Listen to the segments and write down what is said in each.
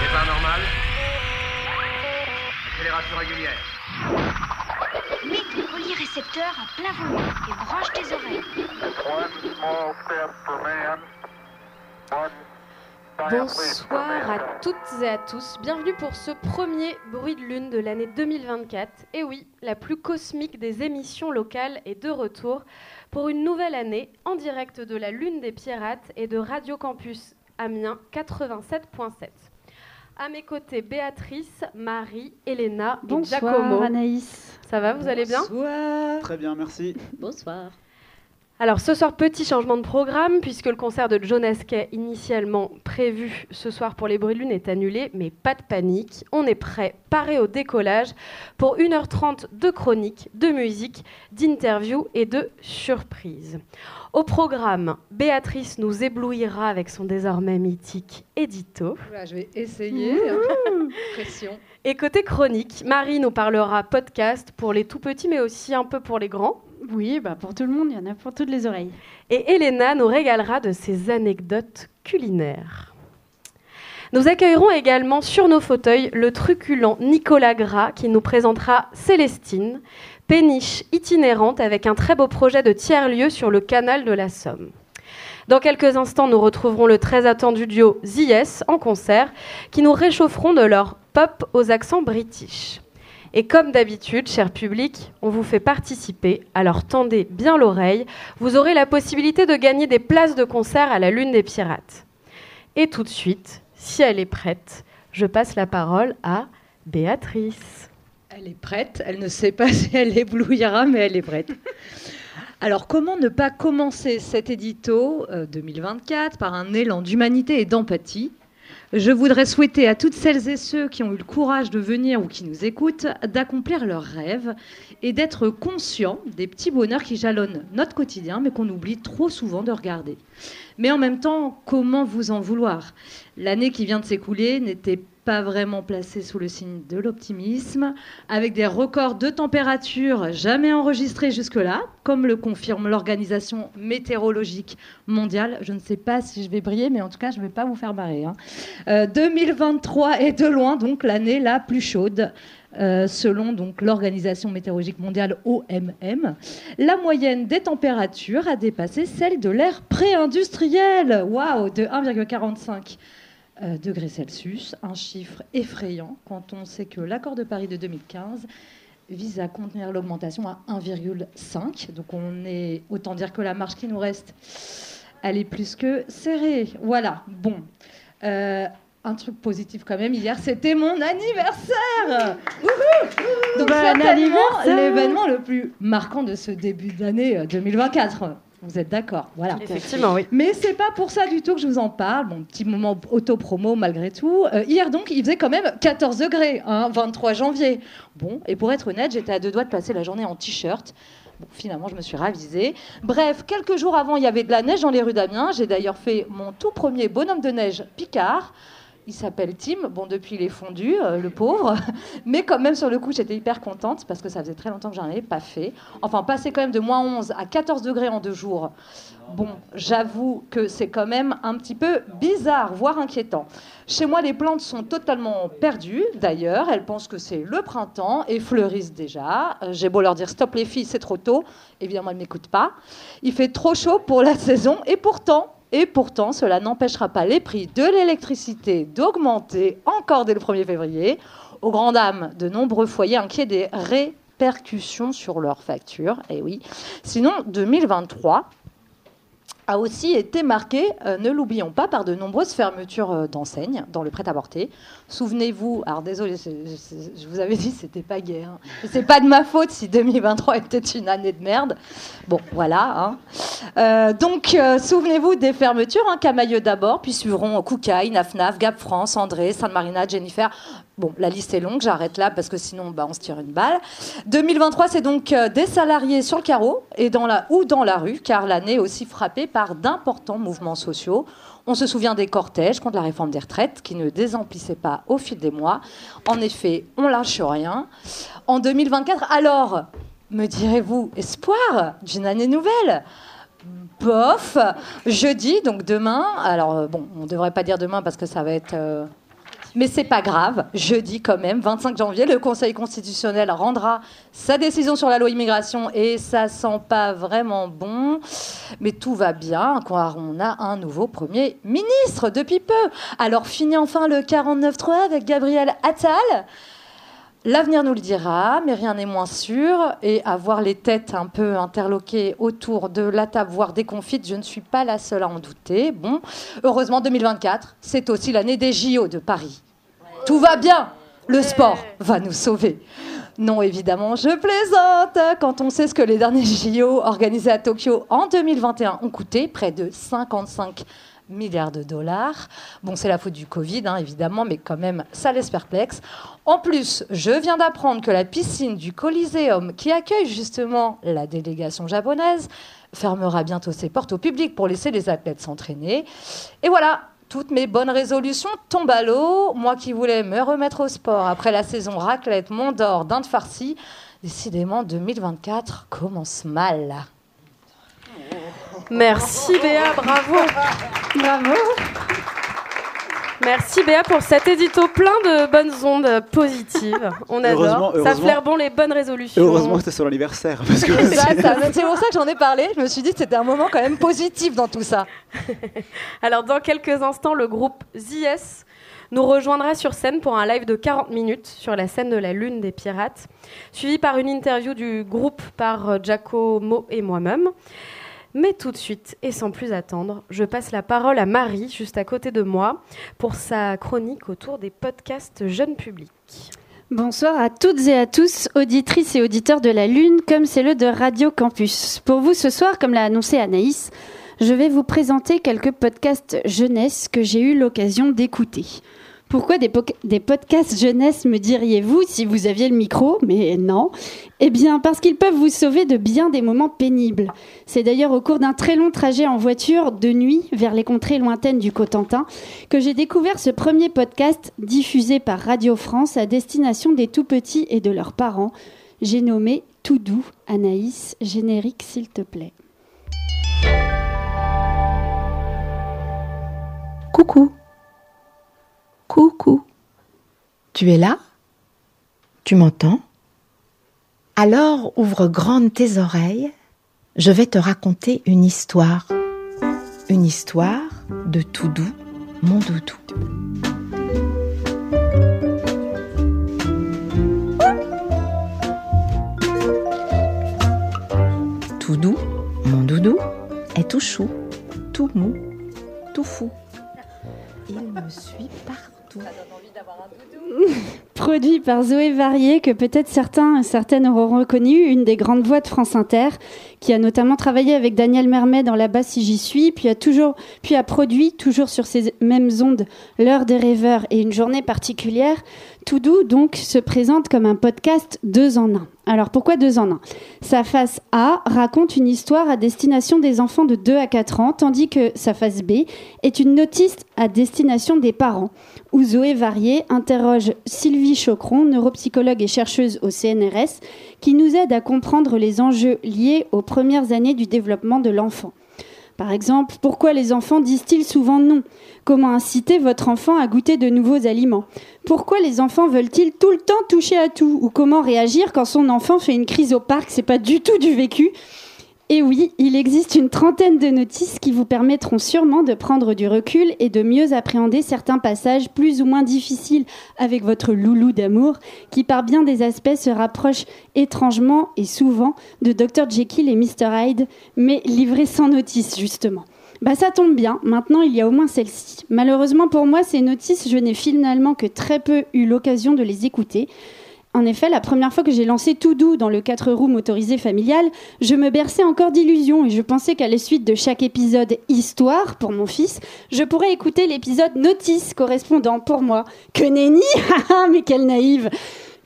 Départ normal. Accélération régulière. Mets ton polyrécepteur à plein volume et branche tes oreilles. Bonsoir à toutes et à tous. Bienvenue pour ce premier bruit de lune de l'année 2024. Et oui, la plus cosmique des émissions locales est de retour pour une nouvelle année en direct de la Lune des Pirates et de Radio Campus Amiens 87.7. À mes côtés, Béatrice, Marie, Elena et Giacomo. Anaïs. Ça va, vous allez bien? Très bien, merci. Bonsoir. Alors ce soir, petit changement de programme, puisque le concert de John Asquet, initialement prévu ce soir pour les bruits de lune, est annulé, mais pas de panique. On est prêt, paré au décollage, pour 1h30 de chronique, de musique, d'interviews et de surprises. Au programme, Béatrice nous éblouira avec son désormais mythique édito. Voilà, je vais essayer. Pression. Et côté chronique, Marie nous parlera podcast pour les tout petits, mais aussi un peu pour les grands. Oui, bah pour tout le monde, il y en a pour toutes les oreilles. Et Elena nous régalera de ses anecdotes culinaires. Nous accueillerons également sur nos fauteuils le truculent Nicolas Gras qui nous présentera Célestine, péniche itinérante avec un très beau projet de tiers-lieu sur le canal de la Somme. Dans quelques instants, nous retrouverons le très attendu duo ZS en concert qui nous réchaufferont de leur pop aux accents british. Et comme d'habitude, cher public, on vous fait participer, alors tendez bien l'oreille, vous aurez la possibilité de gagner des places de concert à la Lune des Pirates. Et tout de suite, si elle est prête, je passe la parole à Béatrice. Elle est prête. Elle ne sait pas si elle éblouira, mais elle est prête. Alors, comment ne pas commencer cet édito euh, 2024 par un élan d'humanité et d'empathie Je voudrais souhaiter à toutes celles et ceux qui ont eu le courage de venir ou qui nous écoutent d'accomplir leurs rêves et d'être conscients des petits bonheurs qui jalonnent notre quotidien, mais qu'on oublie trop souvent de regarder. Mais en même temps, comment vous en vouloir? L'année qui vient de s'écouler n'était pas vraiment placée sous le signe de l'optimisme, avec des records de température jamais enregistrés jusque-là, comme le confirme l'Organisation météorologique mondiale. Je ne sais pas si je vais briller, mais en tout cas, je ne vais pas vous faire marrer. hein. Euh, 2023 est de loin donc l'année la plus chaude. euh, selon donc l'Organisation météorologique mondiale OMM, la moyenne des températures a dépassé celle de l'ère pré-industrielle. Waouh, de 1,45 euh, degrés Celsius, un chiffre effrayant quand on sait que l'accord de Paris de 2015 vise à contenir l'augmentation à 1,5. Donc on est autant dire que la marge qui nous reste, elle est plus que serrée. Voilà. Bon. Euh, un truc positif quand même, hier c'était mon anniversaire Donc Bon certainement l'événement le plus marquant de ce début d'année euh, 2024. Vous êtes d'accord Voilà. Effectivement, oui. Mais c'est pas pour ça du tout que je vous en parle. Bon, petit moment auto-promo malgré tout. Euh, hier donc, il faisait quand même 14 degrés, hein, 23 janvier. Bon, et pour être honnête, j'étais à deux doigts de passer la journée en t-shirt. Bon, finalement, je me suis ravisée. Bref, quelques jours avant, il y avait de la neige dans les rues d'Amiens. J'ai d'ailleurs fait mon tout premier bonhomme de neige Picard. Il s'appelle Tim. Bon, depuis, il est fondu, euh, le pauvre. Mais quand même, sur le coup, j'étais hyper contente parce que ça faisait très longtemps que j'en avais pas fait. Enfin, passer quand même de moins 11 à 14 degrés en deux jours. Bon, j'avoue que c'est quand même un petit peu bizarre, voire inquiétant. Chez moi, les plantes sont totalement perdues. D'ailleurs, elles pensent que c'est le printemps et fleurissent déjà. Euh, J'ai beau leur dire stop les filles, c'est trop tôt. Évidemment, elles ne m'écoutent pas. Il fait trop chaud pour la saison et pourtant, et pourtant, cela n'empêchera pas les prix de l'électricité d'augmenter encore dès le 1er février, aux grandes dames de nombreux foyers inquiets des répercussions sur leurs factures. Et oui. Sinon, 2023 a aussi été marqué, euh, ne l'oublions pas, par de nombreuses fermetures euh, d'enseignes dans le prêt-à-porter. Souvenez-vous, alors désolé, je vous avais dit c'était pas guère. C'est pas de ma faute si 2023 était une année de merde. Bon, voilà. hein. Euh, donc, souvenez-vous des fermetures, hein, Camailleux d'abord, puis suivront Koukaï, Nafnaf, Gap France, André, Sainte Marina, Jennifer. Bon, la liste est longue, j'arrête là parce que sinon bah, on se tire une balle. 2023, c'est donc euh, des salariés sur le carreau et dans la, ou dans la rue, car l'année est aussi frappée par d'importants mouvements sociaux. On se souvient des cortèges contre la réforme des retraites qui ne désemplissaient pas au fil des mois. En effet, on lâche rien. En 2024, alors, me direz-vous, espoir d'une année nouvelle? Bof, jeudi, donc demain. Alors, euh, bon, on ne devrait pas dire demain parce que ça va être. euh, mais c'est pas grave, jeudi quand même, 25 janvier, le Conseil constitutionnel rendra sa décision sur la loi immigration et ça sent pas vraiment bon. Mais tout va bien, car on a un nouveau Premier ministre depuis peu. Alors fini enfin le 49-3 avec Gabriel Attal. L'avenir nous le dira, mais rien n'est moins sûr. Et avoir les têtes un peu interloquées autour de la table, voire déconfites, je ne suis pas la seule à en douter. Bon, heureusement, 2024, c'est aussi l'année des JO de Paris. Tout va bien. Le sport va nous sauver. Non, évidemment, je plaisante. Quand on sait ce que les derniers JO organisés à Tokyo en 2021 ont coûté, près de 55 milliards de dollars. Bon, c'est la faute du Covid, hein, évidemment, mais quand même, ça laisse perplexe. En plus, je viens d'apprendre que la piscine du Coliseum, qui accueille justement la délégation japonaise, fermera bientôt ses portes au public pour laisser les athlètes s'entraîner. Et voilà, toutes mes bonnes résolutions tombent à l'eau. Moi qui voulais me remettre au sport après la saison raclette, mont d'or, dinde farcie, décidément 2024 commence mal. Merci Béa, bravo. Bravo. Merci Béa pour cet édito plein de bonnes ondes positives. On Heureusement- adore. Ça flaire bon les bonnes résolutions. Heureusement que c'était sur l'anniversaire. Parce que C'est pour ça que j'en ai parlé. Je me suis dit que c'était un moment quand même positif dans tout ça. Alors dans quelques instants, le groupe ZS nous rejoindra sur scène pour un live de 40 minutes sur la scène de la Lune des Pirates, suivi par une interview du groupe par euh, Giacomo et moi-même. Mais tout de suite, et sans plus attendre, je passe la parole à Marie, juste à côté de moi, pour sa chronique autour des podcasts jeunes publics. Bonsoir à toutes et à tous, auditrices et auditeurs de la Lune, comme c'est le de Radio Campus. Pour vous ce soir, comme l'a annoncé Anaïs, je vais vous présenter quelques podcasts jeunesse que j'ai eu l'occasion d'écouter. Pourquoi des, po- des podcasts jeunesse, me diriez-vous, si vous aviez le micro Mais non. Eh bien, parce qu'ils peuvent vous sauver de bien des moments pénibles. C'est d'ailleurs au cours d'un très long trajet en voiture de nuit vers les contrées lointaines du Cotentin que j'ai découvert ce premier podcast diffusé par Radio France à destination des tout petits et de leurs parents. J'ai nommé Tout doux Anaïs, générique s'il te plaît. Coucou. Coucou. Tu es là? Tu m'entends? Alors ouvre grandes tes oreilles. Je vais te raconter une histoire. Une histoire de tout mon doudou. Tout doux, mon doudou, est tout chou, tout mou, tout fou. Il me suit partout. Produit par Zoé Varier, que peut-être certains et certaines auront reconnu, une des grandes voix de France Inter, qui a notamment travaillé avec Daniel Mermet dans Là-bas si j'y suis, puis a, toujours, puis a produit, toujours sur ces mêmes ondes, L'heure des rêveurs et une journée particulière. Tout doux, donc, se présente comme un podcast deux en un. Alors pourquoi deux en un? Sa face A raconte une histoire à destination des enfants de 2 à 4 ans, tandis que sa face B est une notice à destination des parents où Zoé Varier interroge Sylvie Chocron, neuropsychologue et chercheuse au CNRS, qui nous aide à comprendre les enjeux liés aux premières années du développement de l'enfant. Par exemple, pourquoi les enfants disent-ils souvent non? Comment inciter votre enfant à goûter de nouveaux aliments? Pourquoi les enfants veulent-ils tout le temps toucher à tout? Ou comment réagir quand son enfant fait une crise au parc? C'est pas du tout du vécu. Et oui, il existe une trentaine de notices qui vous permettront sûrement de prendre du recul et de mieux appréhender certains passages plus ou moins difficiles avec votre loulou d'amour, qui par bien des aspects se rapproche étrangement et souvent de Dr Jekyll et Mr Hyde, mais livrés sans notice justement. Bah ça tombe bien, maintenant il y a au moins celle-ci. Malheureusement pour moi, ces notices, je n'ai finalement que très peu eu l'occasion de les écouter. En effet, la première fois que j'ai lancé Tout Doux dans le 4 roues motorisé familial, je me berçais encore d'illusions et je pensais qu'à la suite de chaque épisode Histoire pour mon fils, je pourrais écouter l'épisode Notice correspondant pour moi. Que nenni Mais quelle naïve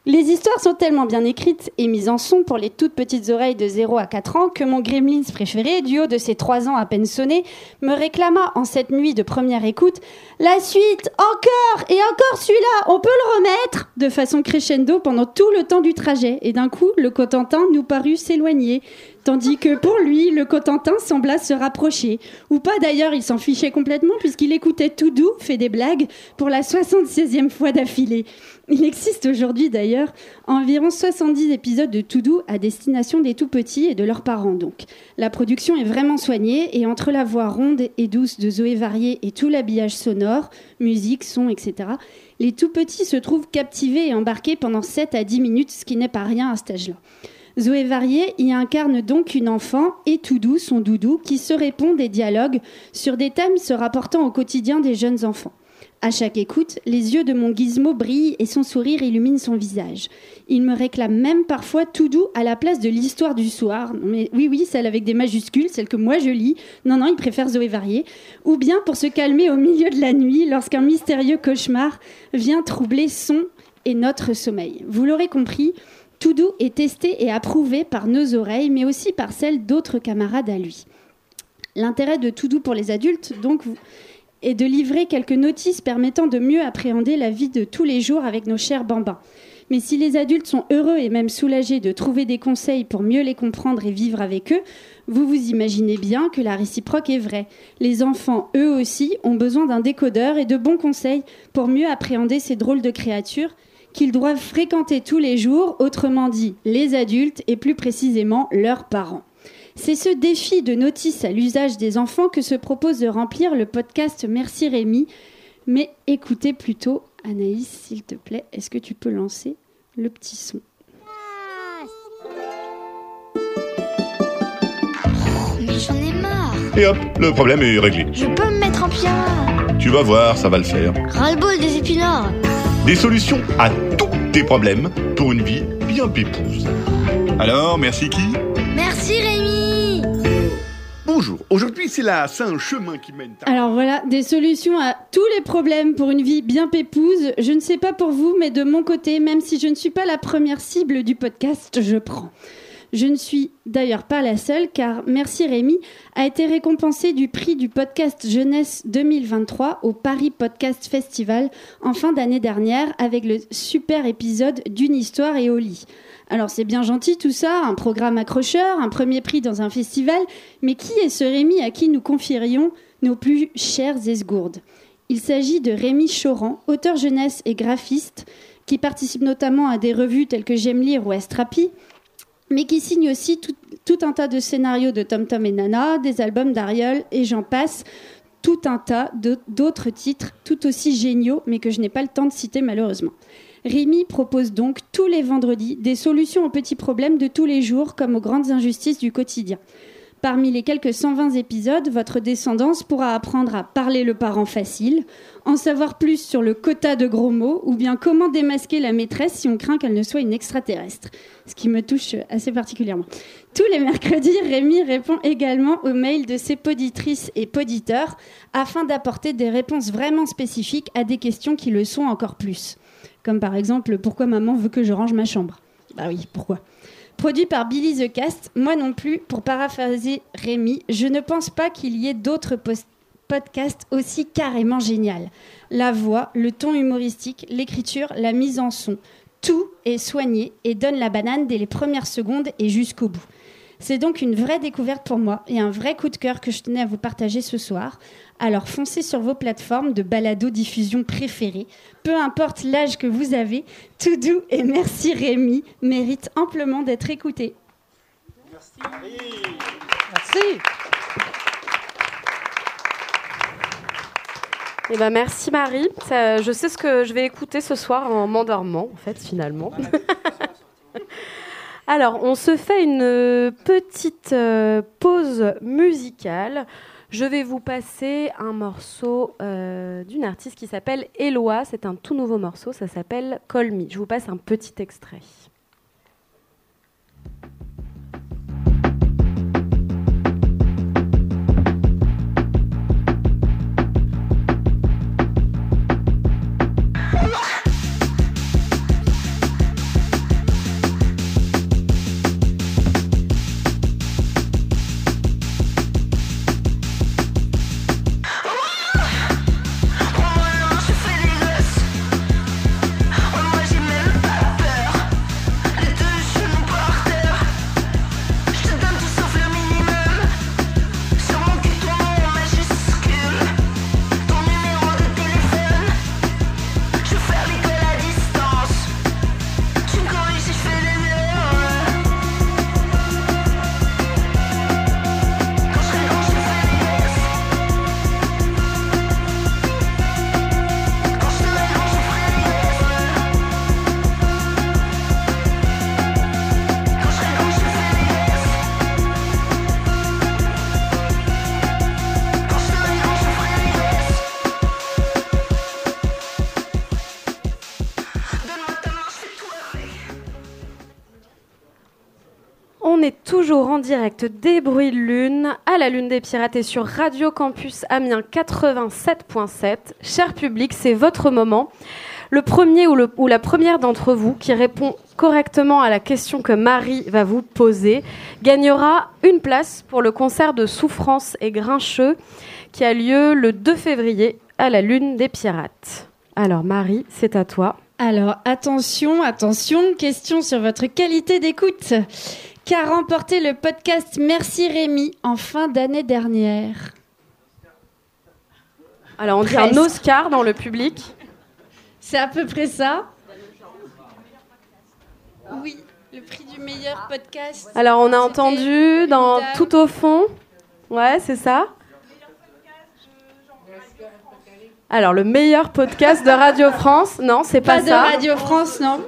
les histoires sont tellement bien écrites et mises en son pour les toutes petites oreilles de 0 à 4 ans que mon gremlins préféré, du haut de ses 3 ans à peine sonnés, me réclama en cette nuit de première écoute La suite Encore Et encore celui-là On peut le remettre De façon crescendo pendant tout le temps du trajet. Et d'un coup, le Cotentin nous parut s'éloigner tandis que pour lui, le Cotentin sembla se rapprocher. Ou pas d'ailleurs, il s'en fichait complètement puisqu'il écoutait tout doux, fait des blagues, pour la 76e fois d'affilée. Il existe aujourd'hui d'ailleurs environ 70 épisodes de Tout doux à destination des tout petits et de leurs parents donc. La production est vraiment soignée et entre la voix ronde et douce de Zoé Varier et tout l'habillage sonore, musique, son, etc., les tout petits se trouvent captivés et embarqués pendant 7 à 10 minutes, ce qui n'est pas rien à cet âge-là. Zoé Varier y incarne donc une enfant et tout doux, son doudou, qui se répond des dialogues sur des thèmes se rapportant au quotidien des jeunes enfants. À chaque écoute, les yeux de mon gizmo brillent et son sourire illumine son visage. Il me réclame même parfois tout doux à la place de l'histoire du soir. mais oui, oui, celle avec des majuscules, celle que moi je lis. Non, non, il préfère Zoé Varier. Ou bien pour se calmer au milieu de la nuit lorsqu'un mystérieux cauchemar vient troubler son et notre sommeil. Vous l'aurez compris, tout doux est testé et approuvé par nos oreilles, mais aussi par celles d'autres camarades à lui. L'intérêt de Tout doux pour les adultes, donc, est de livrer quelques notices permettant de mieux appréhender la vie de tous les jours avec nos chers bambins. Mais si les adultes sont heureux et même soulagés de trouver des conseils pour mieux les comprendre et vivre avec eux, vous vous imaginez bien que la réciproque est vraie. Les enfants, eux aussi, ont besoin d'un décodeur et de bons conseils pour mieux appréhender ces drôles de créatures qu'ils doivent fréquenter tous les jours, autrement dit les adultes et plus précisément leurs parents. C'est ce défi de notice à l'usage des enfants que se propose de remplir le podcast Merci Rémi. Mais écoutez plutôt, Anaïs, s'il te plaît, est-ce que tu peux lancer le petit son Mais j'en ai marre Et hop, le problème est réglé. Je peux me mettre en pyjama Tu vas voir, ça va le faire. Ras-le-bol des épinards Des solutions à tous tes problèmes pour une vie bien pépouse. Alors, merci qui? Bonjour, aujourd'hui c'est la Saint-Chemin qui mène à... Alors voilà, des solutions à tous les problèmes pour une vie bien pépouse. Je ne sais pas pour vous, mais de mon côté, même si je ne suis pas la première cible du podcast, je prends. Je ne suis d'ailleurs pas la seule, car Merci Rémi a été récompensé du prix du podcast Jeunesse 2023 au Paris Podcast Festival en fin d'année dernière avec le super épisode d'une histoire et au lit. Alors c'est bien gentil tout ça, un programme accrocheur, un premier prix dans un festival, mais qui est ce Rémi à qui nous confierions nos plus chères esgourdes? Il s'agit de Rémi Choran, auteur jeunesse et graphiste, qui participe notamment à des revues telles que J'aime lire ou Estrapi, mais qui signe aussi tout, un tas de scénarios de Tom Tom et Nana, des albums d'Ariel et j'en passe, tout un tas d'autres titres tout aussi géniaux, mais que je n'ai pas le temps de citer malheureusement. Rémi propose donc tous les vendredis des solutions aux petits problèmes de tous les jours comme aux grandes injustices du quotidien. Parmi les quelques 120 épisodes, votre descendance pourra apprendre à parler le parent facile, en savoir plus sur le quota de gros mots ou bien comment démasquer la maîtresse si on craint qu'elle ne soit une extraterrestre, ce qui me touche assez particulièrement. Tous les mercredis, Rémi répond également aux mails de ses poditrices et poditeurs afin d'apporter des réponses vraiment spécifiques à des questions qui le sont encore plus. Comme par exemple, pourquoi maman veut que je range ma chambre Bah oui, pourquoi Produit par Billy the Cast, moi non plus, pour paraphraser Rémi, je ne pense pas qu'il y ait d'autres podcasts aussi carrément génial. La voix, le ton humoristique, l'écriture, la mise en son, tout est soigné et donne la banane dès les premières secondes et jusqu'au bout. C'est donc une vraie découverte pour moi et un vrai coup de cœur que je tenais à vous partager ce soir. Alors foncez sur vos plateformes de balado-diffusion préférées. Peu importe l'âge que vous avez, tout doux et merci Rémi mérite amplement d'être écouté. Merci. Eh ben, merci Marie. Ça, je sais ce que je vais écouter ce soir en m'endormant, en fait, finalement. Alors, on se fait une petite euh, pause musicale. Je vais vous passer un morceau euh, d'une artiste qui s'appelle Eloi. C'est un tout nouveau morceau, ça s'appelle Call Me. Je vous passe un petit extrait. Toujours en direct des bruits de lune à la Lune des Pirates et sur Radio Campus Amiens 87.7. Cher public, c'est votre moment. Le premier ou, ou la première d'entre vous qui répond correctement à la question que Marie va vous poser gagnera une place pour le concert de Souffrance et Grincheux qui a lieu le 2 février à la Lune des Pirates. Alors Marie, c'est à toi. Alors attention, attention, question sur votre qualité d'écoute. Qu'a remporté le podcast Merci Rémi en fin d'année dernière Alors on dit Presque. un Oscar dans le public. C'est à peu près ça Oui, le prix du meilleur podcast. Alors on a entendu dans dame. tout au fond. Ouais, c'est ça. Alors le meilleur podcast de Radio France, non, c'est pas, Pas de ça. Radio France, non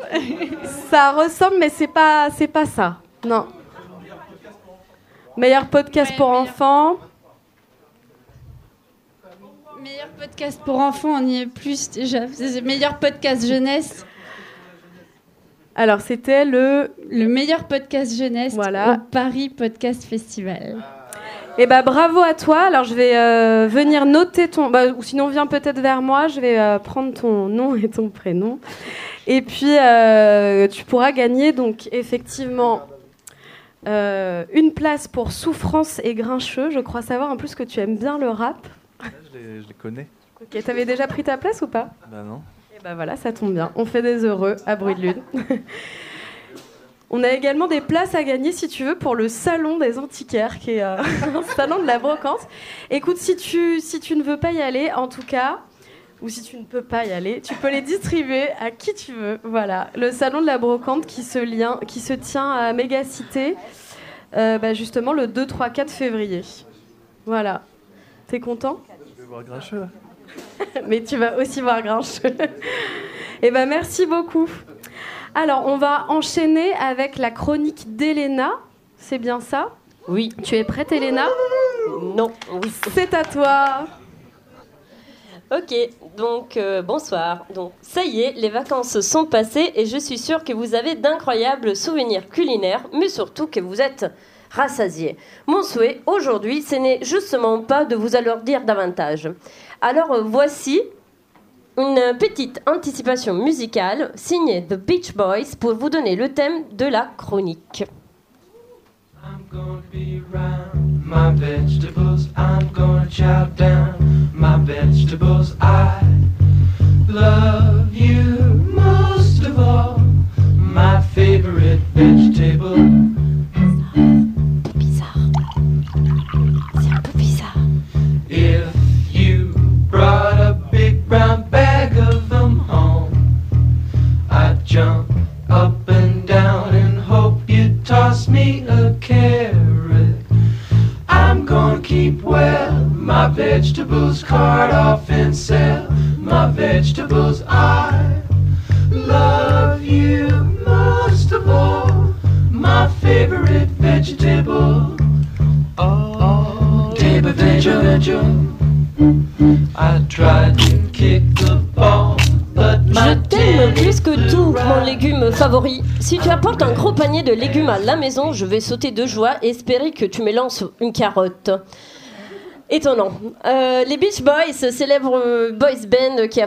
Ça ressemble, mais c'est pas, c'est pas ça. Non. Meilleur podcast pour enfants. Meilleur podcast pour enfants, on y est plus déjà. Meilleur podcast jeunesse. Alors c'était le. Le meilleur podcast jeunesse Voilà. au Paris Podcast Festival. Eh ben bravo à toi. Alors je vais euh, venir noter ton. bah, ou sinon viens peut-être vers moi. Je vais euh, prendre ton nom et ton prénom. Et puis euh, tu pourras gagner donc effectivement euh, une place pour Souffrance et Grincheux. Je crois savoir en plus que tu aimes bien le rap. Je les, je les connais. Ok, t'avais déjà pris ta place ou pas? Bah non. Et ben voilà, ça tombe bien. On fait des heureux à bruit de lune. On a également des places à gagner, si tu veux, pour le salon des antiquaires, qui est euh, un salon de la brocante. Écoute, si tu, si tu ne veux pas y aller, en tout cas, ou si tu ne peux pas y aller, tu peux les distribuer à qui tu veux. Voilà, le salon de la brocante qui se, lien, qui se tient à Mégacité, euh, bah, justement le 2, 3, 4 février. Voilà. T'es content? Je vais voir Grincheux là. mais tu vas aussi voir Grincheux. Eh ben merci beaucoup. Alors, on va enchaîner avec la chronique d'Elena. C'est bien ça? Oui. Tu es prête, Elena? Non, oui. C'est à toi. Ok, donc euh, bonsoir. Donc ça y est, les vacances sont passées et je suis sûre que vous avez d'incroyables souvenirs culinaires, mais surtout que vous êtes rassasiés. Mon souhait aujourd'hui, ce n'est justement pas de vous alourdir davantage. Alors euh, voici une petite anticipation musicale signée The Beach Boys pour vous donner le thème de la chronique. my vegetables. I'm gonna chow down my vegetables. I love you à la maison, je vais sauter de joie et espérer que tu me lances une carotte. Étonnant. Euh, les Beach Boys, célèbre euh, boys band qui, a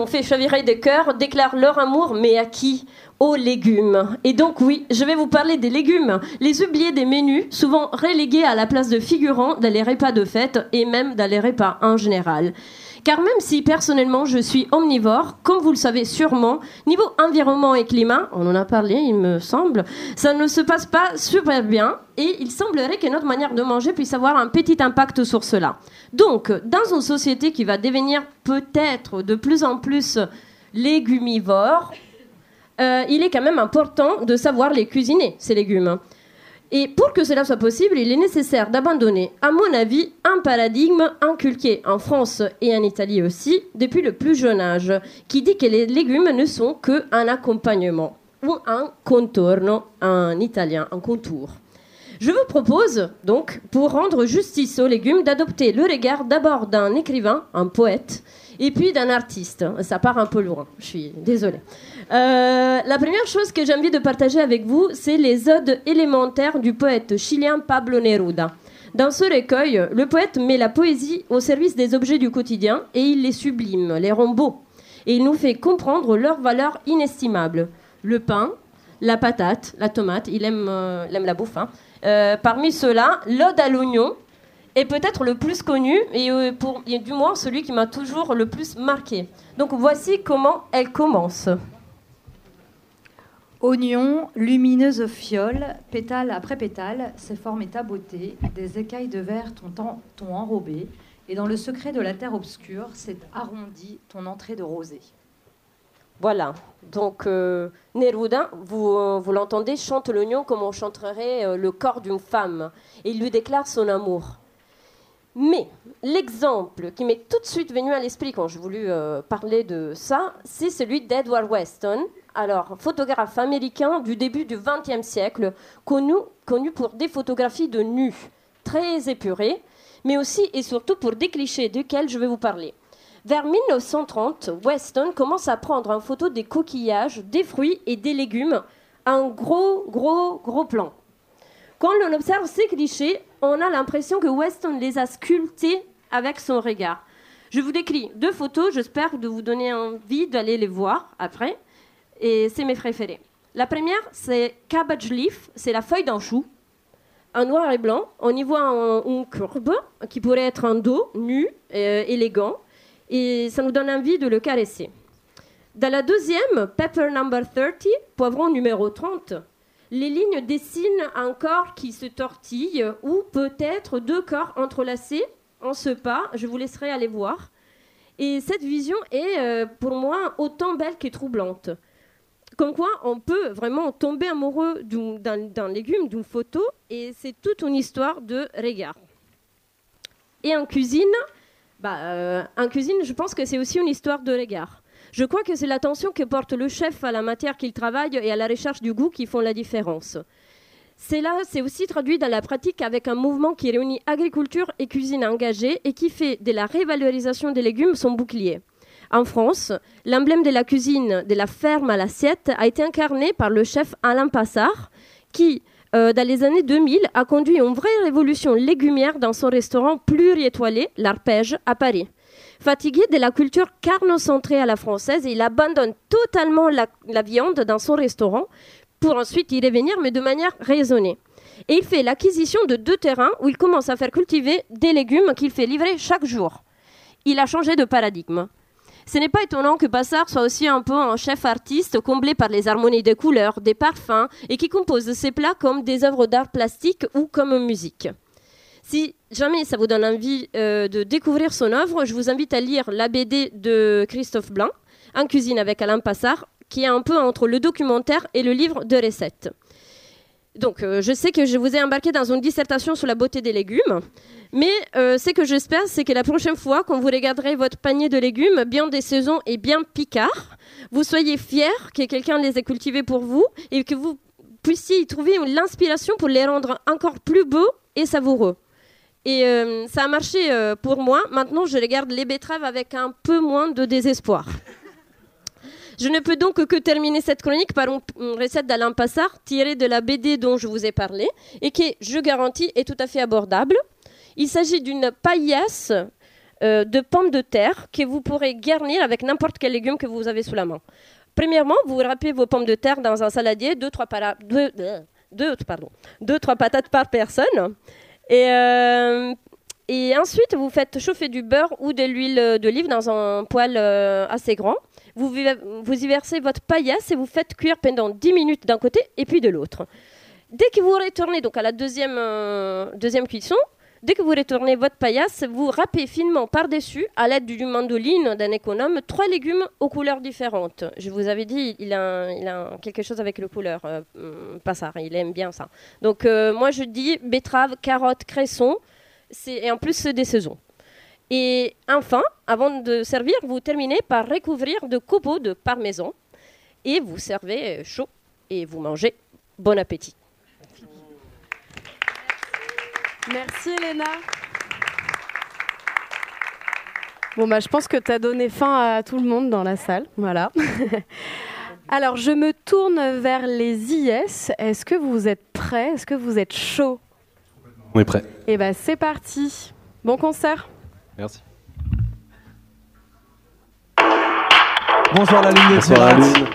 ont fait chavirer des cœurs, déclarent leur amour, mais à qui? Aux légumes. Et donc oui, je vais vous parler des légumes, les oubliés des menus, souvent relégués à la place de figurants dans les repas de fête et même dans les repas en général. Car même si personnellement je suis omnivore, comme vous le savez sûrement, niveau environnement et climat, on en a parlé il me semble, ça ne se passe pas super bien et il semblerait que notre manière de manger puisse avoir un petit impact sur cela. Donc, dans une société qui va devenir peut-être de plus en plus légumivore, euh, il est quand même important de savoir les cuisiner, ces légumes. Et pour que cela soit possible, il est nécessaire d'abandonner, à mon avis, un paradigme inculqué en France et en Italie aussi, depuis le plus jeune âge, qui dit que les légumes ne sont qu'un accompagnement, ou un contorno en italien, un contour. Je vous propose donc, pour rendre justice aux légumes, d'adopter le regard d'abord d'un écrivain, un poète, et puis d'un artiste. Ça part un peu loin, je suis désolée. Euh, la première chose que j'ai envie de partager avec vous, c'est les odes élémentaires du poète chilien Pablo Neruda. Dans ce recueil, le poète met la poésie au service des objets du quotidien et il les sublime, les rend beaux. Et il nous fait comprendre leur valeur inestimable. Le pain, la patate, la tomate, il aime, euh, la bouffe. hein. Euh, parmi ceux-là, l'ode à l'oignon est peut-être le plus connu et, euh, pour, et du moins celui qui m'a toujours le plus marqué. Donc voici comment elle commence. Oignon, lumineuse fiole, pétale après pétale, ses formes et ta beauté, des écailles de verre t'ont en- t'ont enrobé, et dans le secret de la terre obscure s'est arrondi ton entrée de rosée. Voilà. Donc euh, Neruda, vous, euh, vous l'entendez, chante l'oignon comme on chanterait euh, le corps d'une femme. Et il lui déclare son amour. Mais l'exemple qui m'est tout de suite venu à l'esprit quand j'ai voulu euh, parler de ça, c'est celui d'Edward Weston, alors photographe américain du début du XXe siècle, connu, connu pour des photographies de nus très épurées, mais aussi et surtout pour des clichés desquels je vais vous parler. Vers 1930, Weston commence à prendre en photo des coquillages, des fruits et des légumes, un gros, gros, gros plan. Quand l'on observe ces clichés, on a l'impression que Weston les a sculptés avec son regard. Je vous décris deux photos, j'espère de vous donner envie d'aller les voir après. Et c'est mes préférés. La première, c'est Cabbage Leaf, c'est la feuille d'un chou. En noir et blanc, on y voit un- une courbe qui pourrait être un dos nu, euh, élégant, et ça nous donne envie de le caresser. Dans la deuxième, Pepper Number 30, poivron numéro 30, les lignes dessinent un corps qui se tortille ou peut-être deux corps entrelacés en ce pas. Je vous laisserai aller voir. Et cette vision est euh, pour moi autant belle que troublante. Comme quoi, on peut vraiment tomber amoureux d'un- légume, d'une photo, et c'est toute une histoire de regard. Et en cuisine, bah, euh, en cuisine, je pense que c'est aussi une histoire de regard. Je crois que c'est l'attention que porte le chef à la matière qu'il travaille et à la recherche du goût qui font la différence. C'est là, c'est aussi traduit dans la pratique avec un mouvement qui réunit agriculture et cuisine engagée et qui fait de la révalorisation des légumes son bouclier. En France, l'emblème de la cuisine de la ferme à l'assiette a été incarné par le chef Alain Passard, qui, euh, dans les années 2000, a conduit une vraie révolution légumière dans son restaurant pluriétoilé, l'Arpège, à Paris. Fatigué de la culture carnocentrée à la française, il abandonne totalement la, viande dans son restaurant pour ensuite y revenir, mais de manière raisonnée. Et il fait l'acquisition de deux terrains où il commence à faire cultiver des légumes qu'il fait livrer chaque jour. Il a changé de paradigme. Ce n'est pas étonnant que Passard soit aussi un peu un chef artiste comblé par les harmonies des couleurs, des parfums, et qui compose ses plats comme des œuvres d'art plastique ou comme musique. Si jamais ça vous donne envie euh, de découvrir son œuvre, je vous invite à lire la BD de Christophe Blanc, En cuisine avec Alain Passard, qui est un peu entre le documentaire et le livre de recettes. Donc, euh, je sais que je vous ai embarqué dans une dissertation sur la beauté des légumes, mais euh, ce que j'espère, c'est que la prochaine fois, quand vous regarderez votre panier de légumes bien des saisons et bien picard, vous soyez fiers que quelqu'un les ait cultivés pour vous et que vous puissiez y trouver l'inspiration pour les rendre encore plus beaux et savoureux. Et euh, ça a marché euh, pour moi. Maintenant, je regarde les betteraves avec un peu moins de désespoir. Je ne peux donc que terminer cette chronique par une recette d'Alain Passard tirée de la BD dont je vous ai parlé et qui, je garantis, est tout à fait abordable. Il s'agit d'une paillasse euh, de pommes de terre que vous pourrez garnir avec n'importe quel légume que vous avez sous la main. Premièrement, vous râpez vos pommes de terre dans un saladier, deux, trois, pardon, deux, trois patates par personne. Et, euh, et ensuite, vous faites chauffer du beurre ou de l'huile d'olive dans un poêle euh, assez grand. Vous, vous y versez votre paillasse et vous faites cuire pendant 10 minutes d'un côté et puis de l'autre. Dès que vous retournez donc à la deuxième, euh, deuxième cuisson, dès que vous retournez votre paillasse, vous râpez finement par-dessus, à l'aide d'une mandoline d'un économe, trois légumes aux couleurs différentes. Je vous avais dit, il a, quelque chose avec les couleurs, euh, hum, Passard, il aime bien ça. Donc euh, moi je dis betterave, carotte, cresson, et en plus c'est des saisons. Et enfin, avant de servir, vous terminez par recouvrir de copeaux de parmesan et vous servez euh, chaud et vous mangez. Bon appétit. Merci Elena. Bon bah je pense que tu as donné faim à tout le monde dans la salle, voilà. Alors je me tourne vers les IS. Est-ce que vous êtes prêts? Est-ce que vous êtes chaud On est prêt. Eh ben c'est parti. Bon concert. Merci. Bonsoir la lune des Bonsoir, la pirates. lune.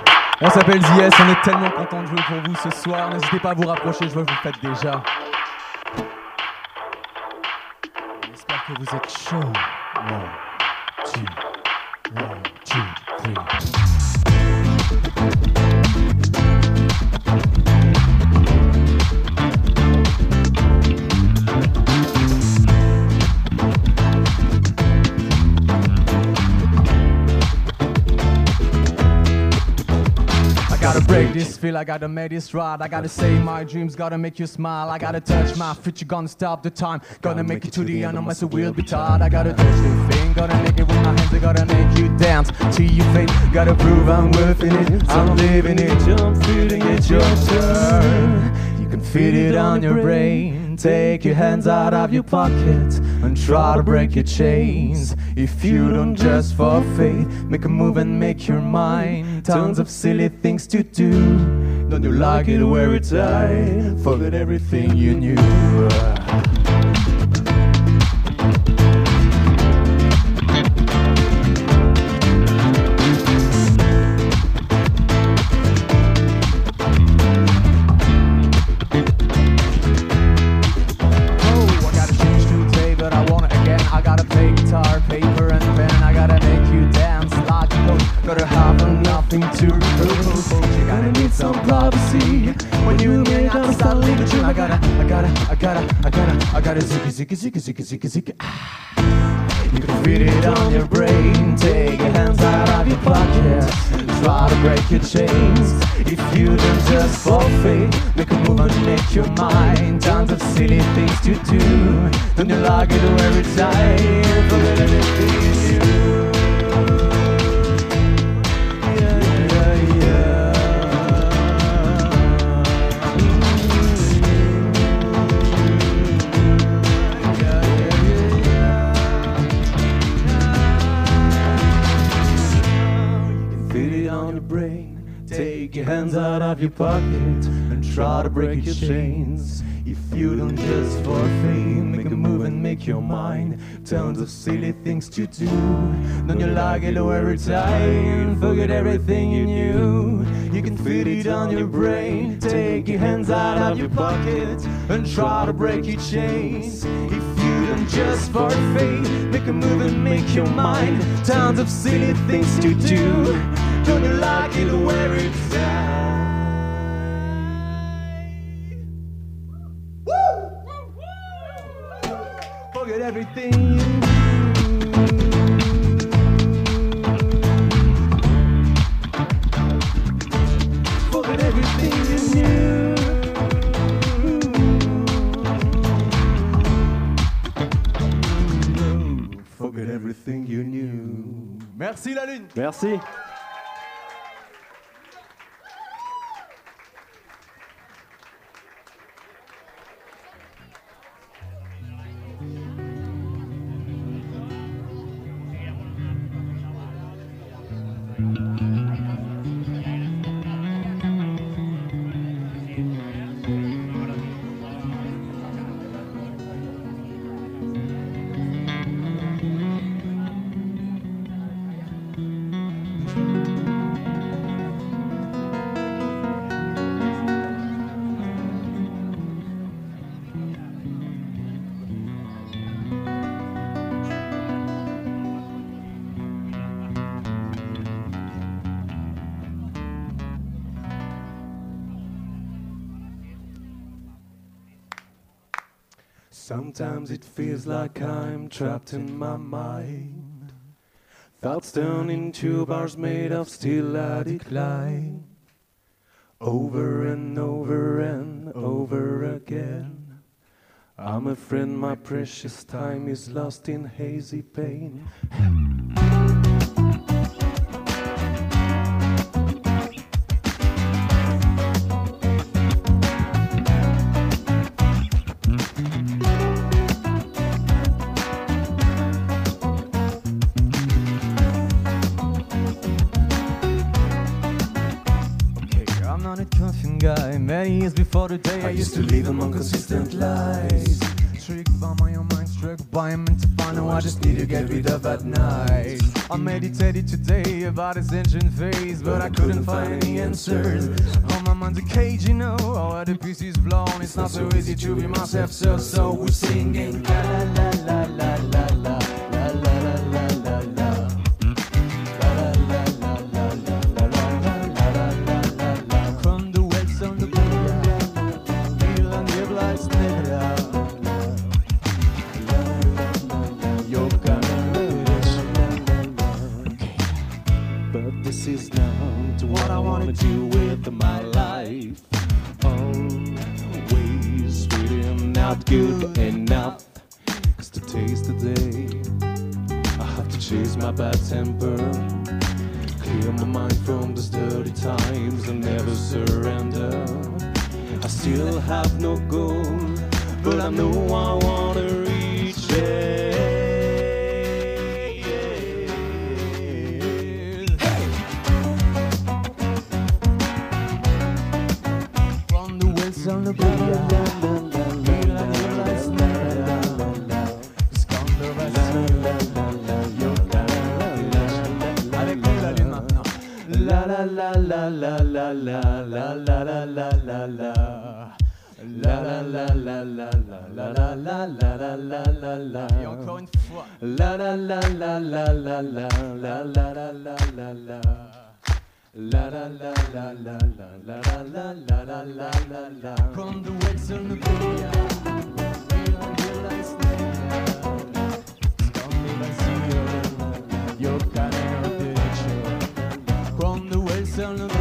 On s'appelle ZS, on est tellement content de jouer pour vous ce soir. N'hésitez pas à vous rapprocher, je vois que vous le faites déjà. J'espère que vous êtes chaud. One, two, break this feel, I gotta make this right. I gotta say my dreams, gotta make you smile. I gotta touch my future, gonna stop the time. Gonna make it to the end, no matter will be tired. I gotta touch the thing, gotta make it with my hands. I gotta make you dance till you faint. Gotta prove I'm worth it, I'm living it, I'm feeling it, your turn. You can feel it on your brain. Take your hands out of your pocket and try to break your chains. If you don't just for faith, make a move and make your mind. Tons of silly things to do. Don't you like it where it's at? Forget everything you knew. Ah. You can feel it on your brain. Take your hands out of your pockets. Try to break your chains. If you don't just for faith, make a move and make your mind. Tons of silly things to do. Don't you like it where it's your pocket and try to break your chains. If you don't just for fame, make a move and make your mind. Tons of silly things to do. Don't you like it every time? Forget everything you knew. You can feel it on your brain. Take your hands out of your pocket and try to break your chains. If you don't just for fame, make a move and make your mind. Tons of silly things to do. Don't you like it where it's at? Merci la lune. Merci. Sometimes it feels like I'm trapped in my mind. Thoughts turn into bars made of steel I decline. Over and over and over again. I'm afraid my precious time is lost in hazy pain. The day I, used to live among consistent lies. Tricked by my own mind, struck by a mental final. I just need to get rid of at night. I meditated today about this ancient phase, but I couldn't find any answers. On my mind's a cage, you know. All the pieces blown. It's not so easy to be myself, so so we're singing. La la la la la la la la la la la la la La la la la la la la la la la la la la Et encore une fois La la la la la la la la la la la la la La la la la la la la la la la la la la la From the wells on the Bria down the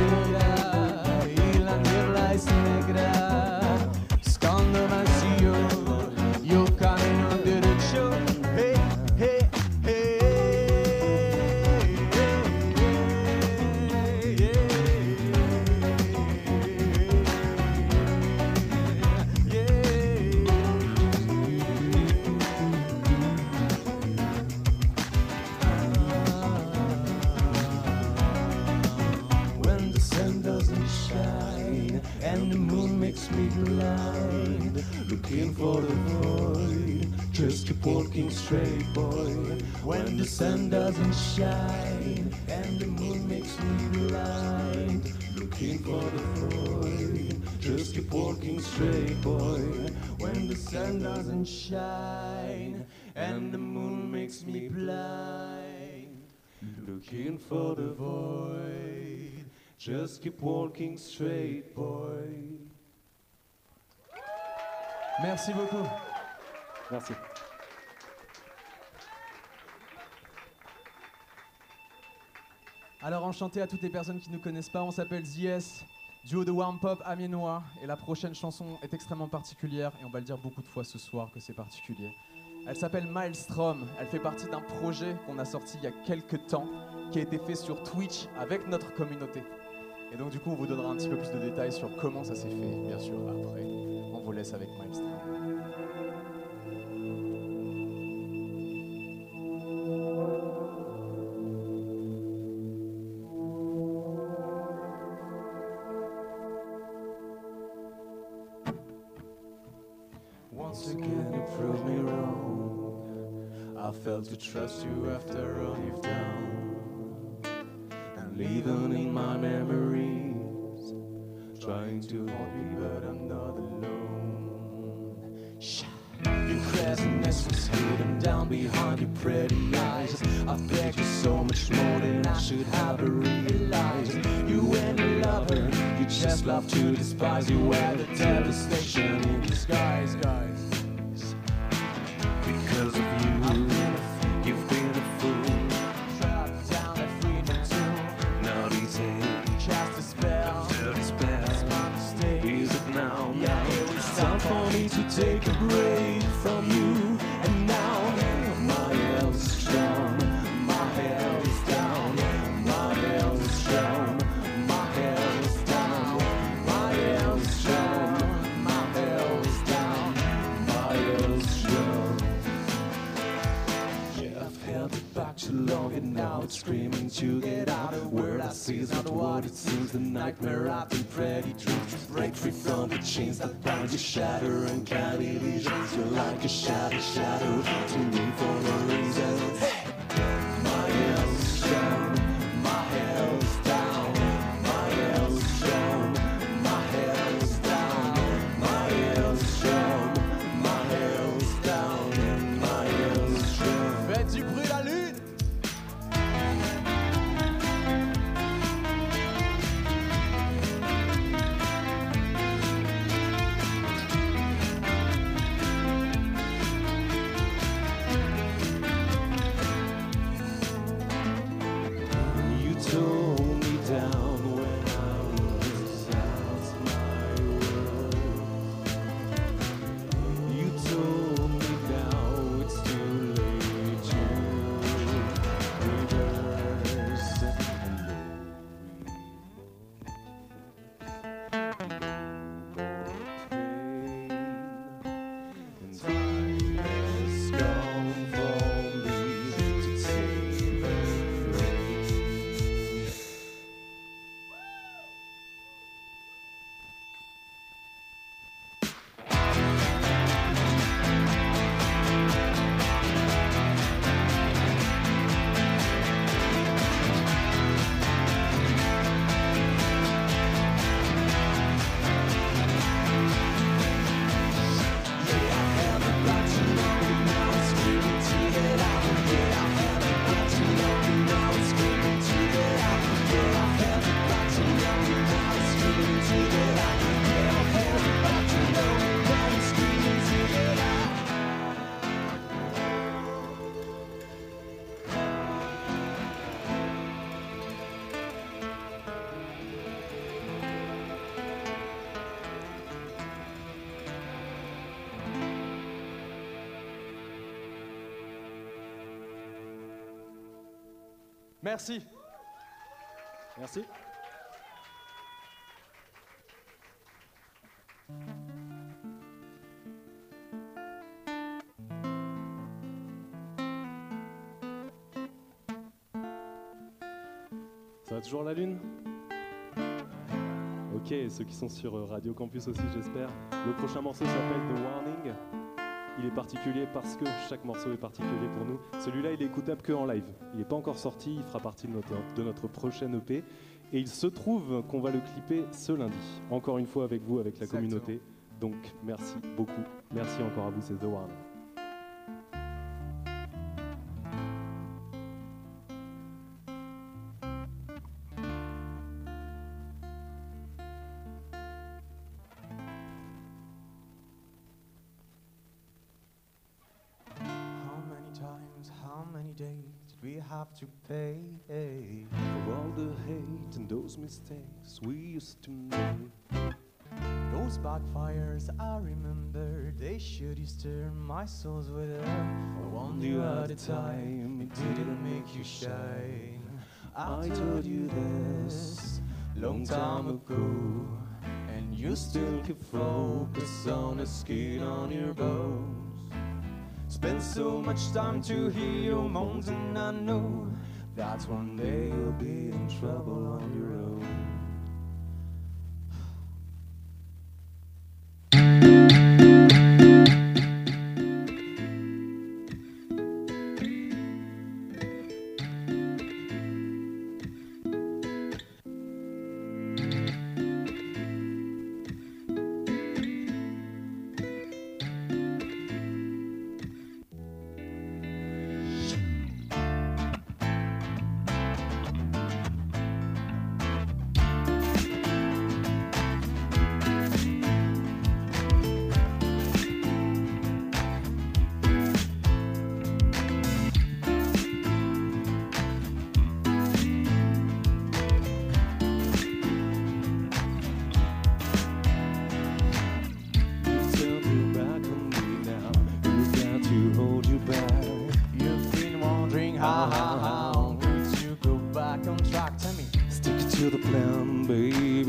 void, just keep walking straight, boy. When the sun doesn't shine and the moon makes me blind, looking for the void, just keep walking straight, boy. When the sun doesn't shine and the moon makes me blind. Looking for the void. Just keep walking straight, boy. Merci beaucoup. Merci. Alors enchanté à toutes les personnes qui ne nous connaissent pas, on s'appelle ZS, duo de warm pop amiénois et la prochaine chanson est extrêmement particulière et on va le dire beaucoup de fois ce soir que c'est particulier. Elle s'appelle Maelstrom, elle fait partie d'un projet qu'on a sorti il y a quelques temps qui a été fait sur Twitch avec notre communauté. Et donc du coup on vous donnera un petit peu plus de détails sur comment ça s'est fait, bien sûr après. On vous laisse avec Maelstrom. Once again, you proved me wrong. I failed to trust you after all you've done. In my memories, trying to hold me, but I'm not alone. Shh. Your craziness was hidden down behind your pretty eyes. I begged you so much more than I should have realized. You ain't a lover, you just love to despise. You wear the devastation in disguise, guys. because of you. Screaming to get out. The word I see is not what it seems. The nightmare I've been pretty dreams break free from the chains that bind you, shatter and candy visions. You're like a shadow, shadow to me for no reason. My health's down, Merci. Merci. Ça va toujours la lune? Ok, ceux qui sont sur euh, Radio Campus aussi, j'espère. Le prochain morceau s'appelle The Warning. Il est particulier parce que chaque morceau est particulier pour nous. Celui-là, il est écoutable que en live. Il n'est pas encore sorti, il fera partie de notre, de notre prochaine EP. Et il se trouve qu'on va le clipper ce lundi. Encore une fois avec vous, avec la Exactement. communauté. Donc merci beaucoup. Merci encore à vous, c'est The Warning. Backfires I remember, they should used to my souls with them. I warned you at the time, it didn't make you shine. I told you this long time ago, and you still keep focus on the skin on your bones. Spend so much time to hear your moans, and I know that one day you'll be in trouble on your own.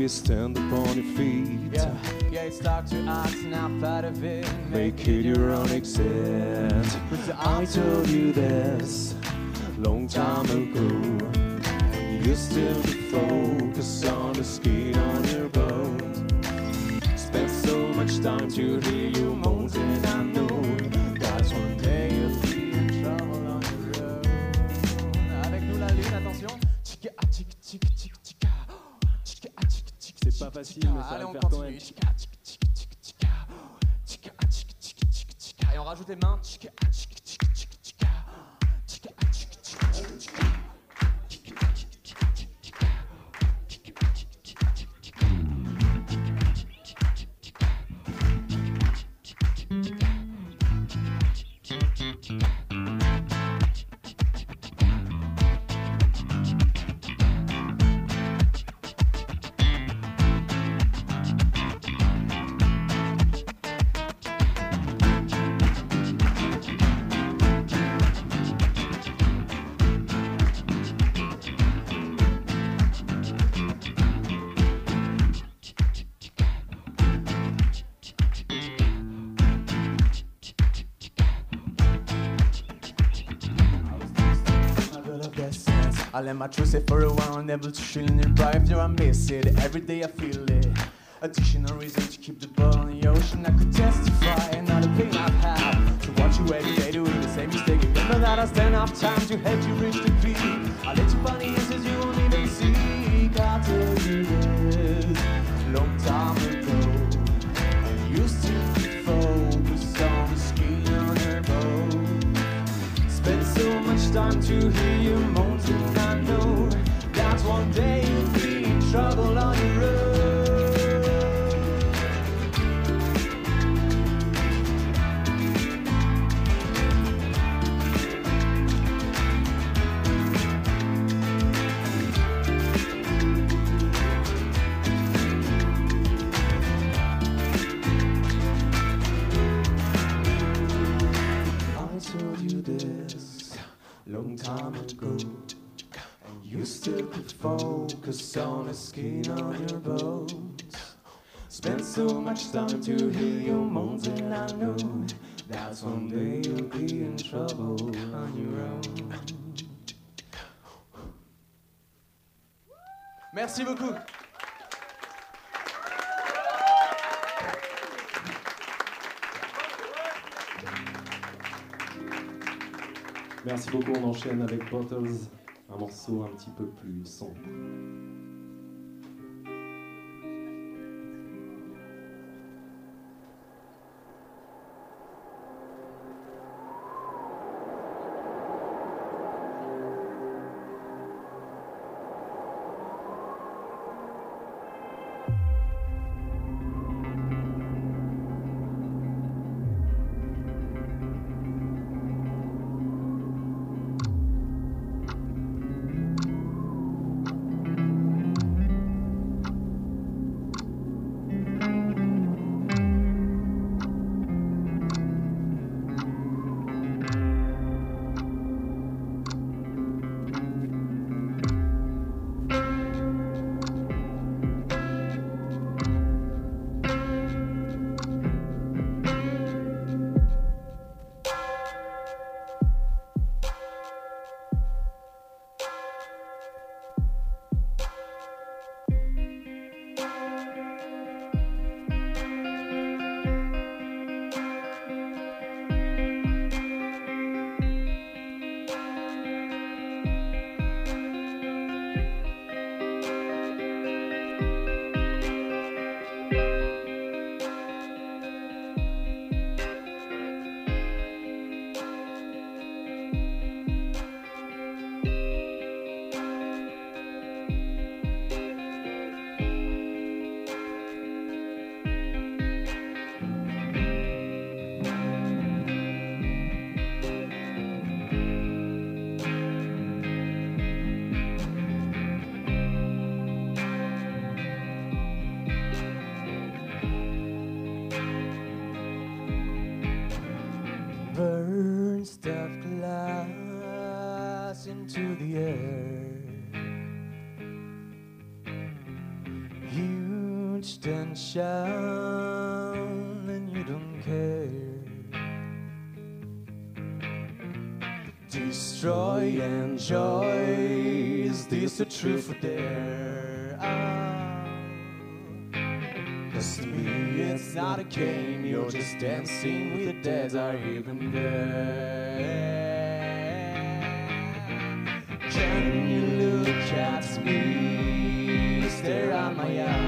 Stand up on your feet. Yeah, yeah, it's Dr. Ox and I'm part of it. Make it your own exit. I told you this long time ago. You still be focused on the skin on your bone. Spent so much time to hear you moans, and I know facile, mais ça Allez, va on le faire quand même. Ah. Et on rajoute les mains. I let my truth for a while, unable to your vibe. There I miss it. Every day I feel it. Additional reason to keep the ball in the ocean. I could testify, not a pain I've had. To watch you every day doing the same mistake. Remember that I stand up time to help you reach the peak. I let you find the answers you won't even seek. I tell you this, long time ago. I used to be focused on the skin on your boat. Spent so much time to hear you I know that one day you'll be in trouble on your own. Focus on the skin on your bones. Spent so much time to hear your moans, and I know that someday you'll be in trouble on your own. Merci beaucoup. Merci beaucoup, on enchaîne avec Bottles, un morceau un petit peu plus sombre. Dare? Ah. Cause to me it's not a game, you're just dancing with the dead are even there. Can you look at me, stare at my eyes?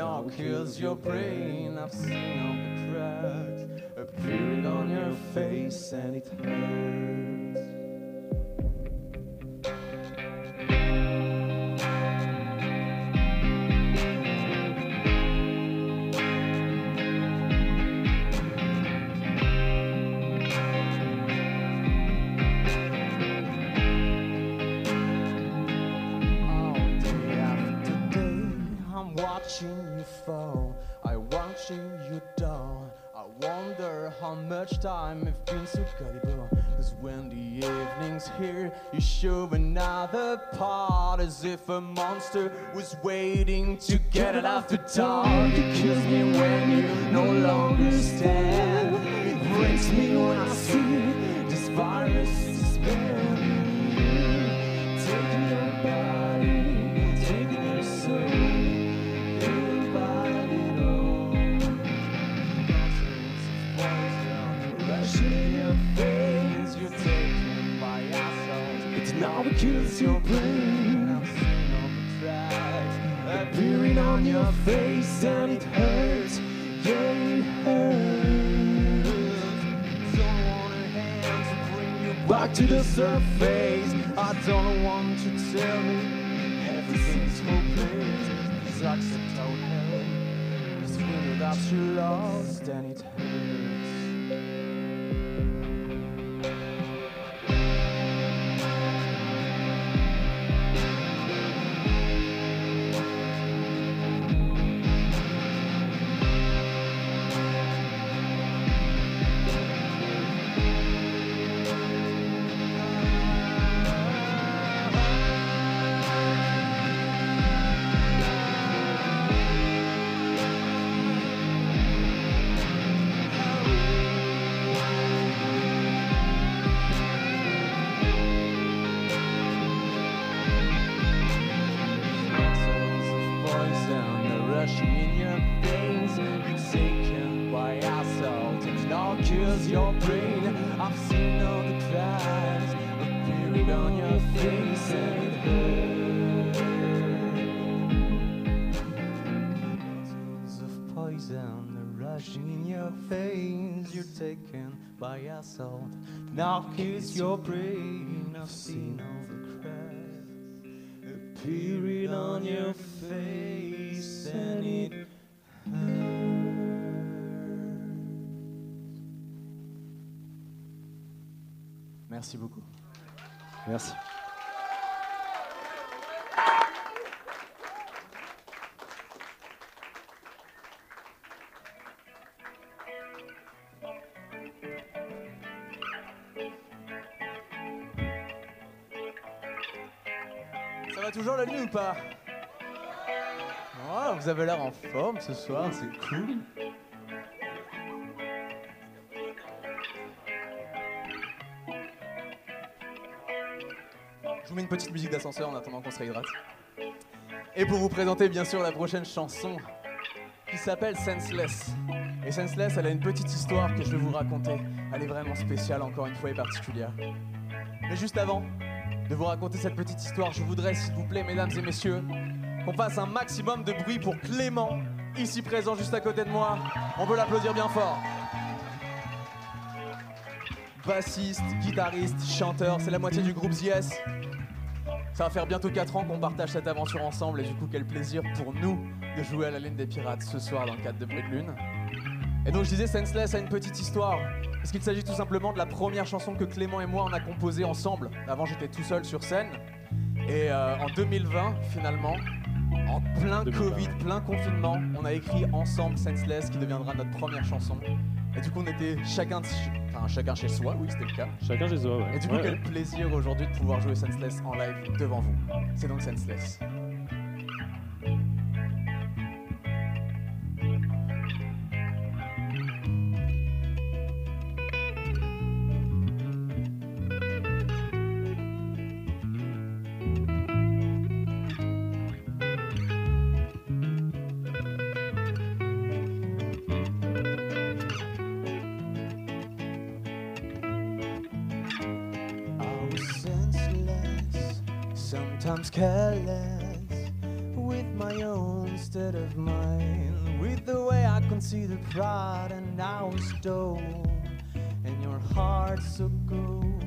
Now kills your brain. I've seen all the cracks appearing on your face, and it hurts. You show another part as if a monster was waiting to get it after dark. It kills me when you no longer stand. It breaks me when I see this virus is All the tracks appearing on your face, and it hurts. Yeah, it hurts. Don't want a hand to bring you back to the surface. I don't want to tell me everything's hopeless. Cause I accept how hell is without you lost, and it hurts. By assault. Now kiss your brain. I've seen all the cracks appearing on your face, and it hurts. Merci beaucoup. Merci. Va toujours la nuit ou pas Oh, vous avez l'air en forme ce soir, c'est cool. Je vous mets une petite musique d'ascenseur en attendant qu'on se réhydrate. Et pour vous présenter bien sûr la prochaine chanson qui s'appelle Senseless. Et Senseless, elle a une petite histoire que je vais vous raconter. Elle est vraiment spéciale encore une fois et particulière. Mais juste avant de vous raconter cette petite histoire, je voudrais s'il vous plaît mesdames et messieurs qu'on fasse un maximum de bruit pour Clément, ici présent juste à côté de moi. On peut l'applaudir bien fort. Bassiste, guitariste, chanteur, c'est la moitié du groupe Yes. Ça va faire bientôt 4 ans qu'on partage cette aventure ensemble et du coup quel plaisir pour nous de jouer à la Lune des Pirates ce soir dans le cadre de Bruit de Lune. Et donc je disais Senseless a une petite histoire, parce qu'il s'agit tout simplement de la première chanson que Clément et moi on a composée ensemble. Avant j'étais tout seul sur scène. Et euh, en 2020 finalement, en plein 2020. Covid, plein confinement, on a écrit ensemble Senseless qui deviendra notre première chanson. Et du coup on était chacun, enfin, chacun chez soi, oui c'était le cas. Chacun chez soi, ouais. Et du coup Ouais, quel ouais. plaisir aujourd'hui de pouvoir jouer Senseless en live devant vous. C'est donc Senseless. Sometimes careless, with my own state of mind, with the way I consider pride, and I was dull, and your heart so cold.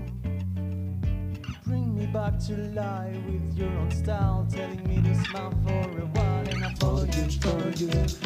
Bring me back to life with your own style, telling me to smile for a while, and I follow you, follow you,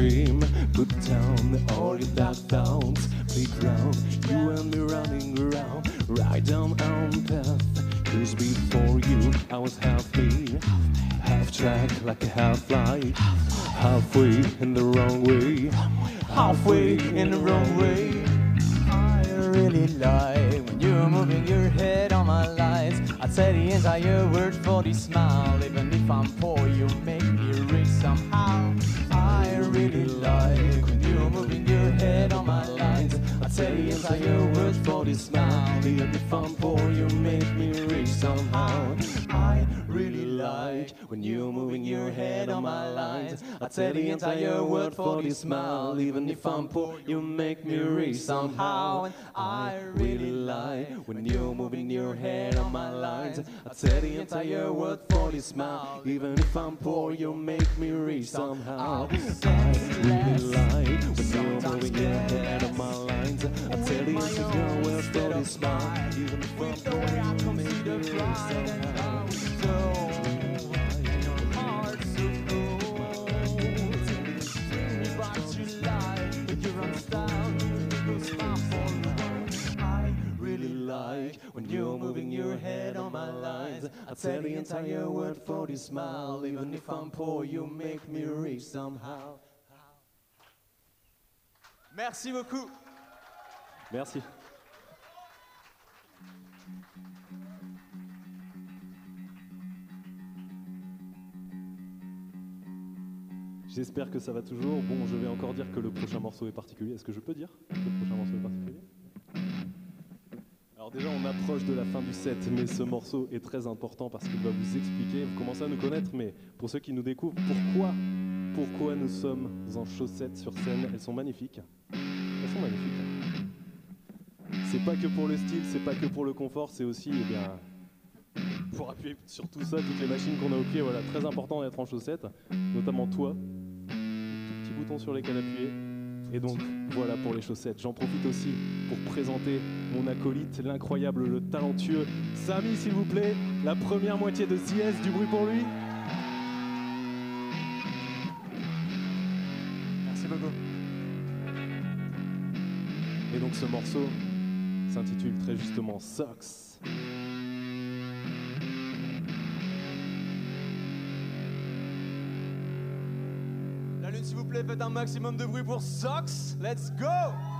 the I'd say the entire world for this smile. Even if I'm poor, you make me rich somehow. And I really like when you're moving your head on my lines. I'd say the entire world for the smile. Even if I'm poor, you make me rich somehow. I really like when you're moving your head on my lines. I tell you to go well for this smile. Even if I'm poor, you make me rich somehow. Like when you're moving your head on my lines. I tell the entire word for the smile. Even if I'm poor, you make me rich somehow. Merci beaucoup. Merci. J'espère que ça va toujours. Bon, je vais encore dire que le prochain morceau est particulier. Est-ce que je peux dire que le prochain morceau est particulier? Alors déjà, on approche de la fin du set, mais ce morceau est très important parce qu'il va vous expliquer, vous commencez à nous connaître, mais pour ceux qui nous découvrent, pourquoi, pourquoi nous sommes en chaussettes sur scène? Elles sont magnifiques. Elles sont magnifiques. C'est pas que pour le style, c'est pas que pour le confort, c'est aussi, eh bien, pour appuyer sur tout ça, toutes les machines qu'on a au pied, voilà, très important d'être en chaussettes, notamment toi, tout petit bouton sur lesquels appuyer. Et donc, voilà pour les chaussettes. J'en profite aussi pour présenter mon acolyte, l'incroyable, le talentueux Samy, s'il vous plaît, la première moitié de CS, du bruit pour lui. Merci beaucoup. Et donc ce morceau s'intitule très justement Socks. Faites un maximum de bruit pour Sox. Let's go!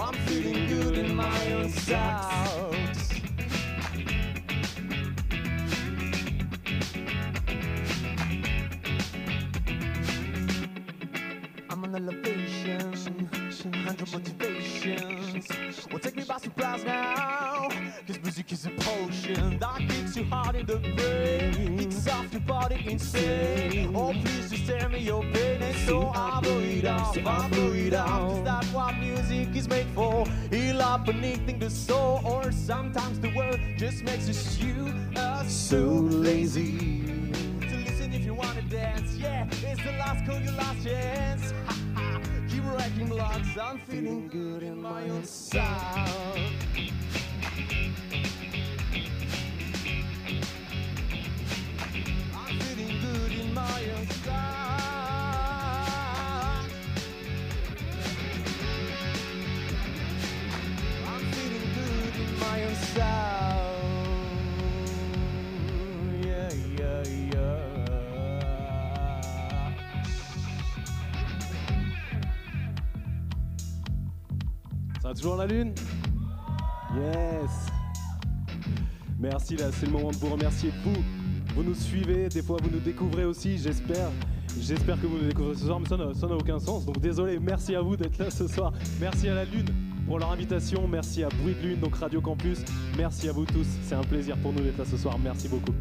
I'm feeling good in my own socks. I'm on elevation, hundred motivations. Well, take me by surprise now. Cause music is a potion that kicks you hard in the brain. Kicks off your body insane. Oh, please just tell me your pain. And so I blow it off, I blow it off. Cause that's what music is made for. Heal up anything the soul. Or sometimes the world just makes us you us so lazy. So listen if you wanna dance. Yeah, it's the last call, your last chance. Keep wrecking blocks. I'm feeling good in my own sound. Toujours la lune Yes Merci, là, c'est le moment de vous remercier, vous. Vous nous suivez, des fois vous nous découvrez aussi, j'espère. J'espère que vous nous découvrez ce soir, mais ça n'a aucun sens. Donc désolé, merci à vous d'être là ce soir. Merci à la Lune pour leur invitation. Merci à Bruit de Lune, donc Radio Campus. Merci à vous tous. C'est un plaisir pour nous d'être là ce soir. Merci beaucoup.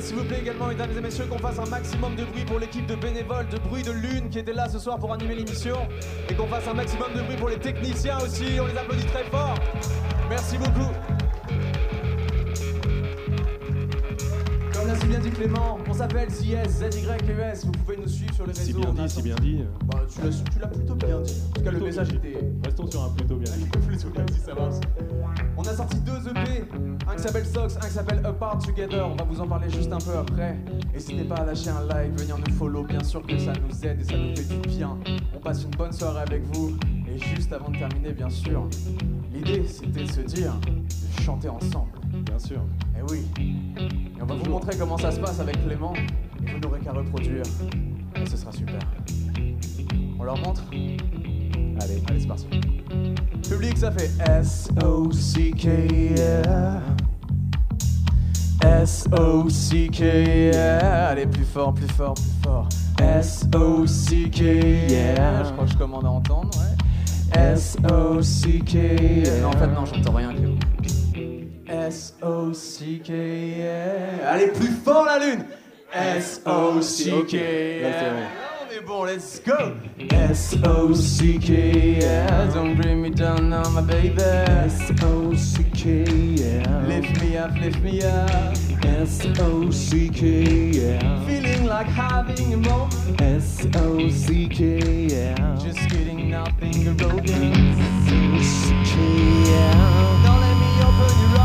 S'il vous plaît, également, mesdames et messieurs, qu'on fasse un maximum de bruit pour l'équipe de bénévoles de Bruit de Lune qui était là ce soir pour animer l'émission. Et qu'on fasse un maximum de bruit pour les techniciens aussi. On les applaudit très fort. Merci beaucoup. Si bien dit Clément, on s'appelle ZYES. Vous pouvez nous suivre sur les réseaux. Si bien dit, si sorti- bien dit. Bah, tu l'as plutôt bien dit. En tout cas, le message était. Restons sur un plutôt bien dit. Plutôt bien dit, ça marche. On a sorti deux EP, un qui s'appelle Socks, un qui s'appelle Apart Together. On va vous en parler juste un peu après. N'hésitez pas à lâcher un like, venir nous follow. Bien sûr que ça nous aide et ça nous fait du bien. On passe une bonne soirée avec vous. Et juste avant de terminer, bien sûr, l'idée c'était de se dire de chanter ensemble. Bien sûr. Eh oui. Et on va vous montrer comment ça se passe avec Clément. Et vous n'aurez qu'à reproduire. Et ce sera super. On leur montre Allez, allez, c'est parti. Public, ça fait S-O-C-K, yeah. S-O-C-K, yeah. Allez, plus fort, plus fort, plus fort. S-O-C-K, yeah. Je crois que je commande à entendre, ouais. S-O-C-K, yeah. Non, en fait, non, j'entends rien, Clément. S-O-C-K, yeah. Allez, plus fort la lune! S-O-C-K, Ok, là, c'est yeah. bon. On est bon, let's go! S-O-C-K, yeah. Don't bring me down now, my baby. S-O-C-K, yeah. Lift me up, lift me up. S-O-C-K, yeah. Feeling like having a moment. S-O-C-K, yeah. Just kidding, nothing broken. S-O-C-K, yeah. Don't let me open your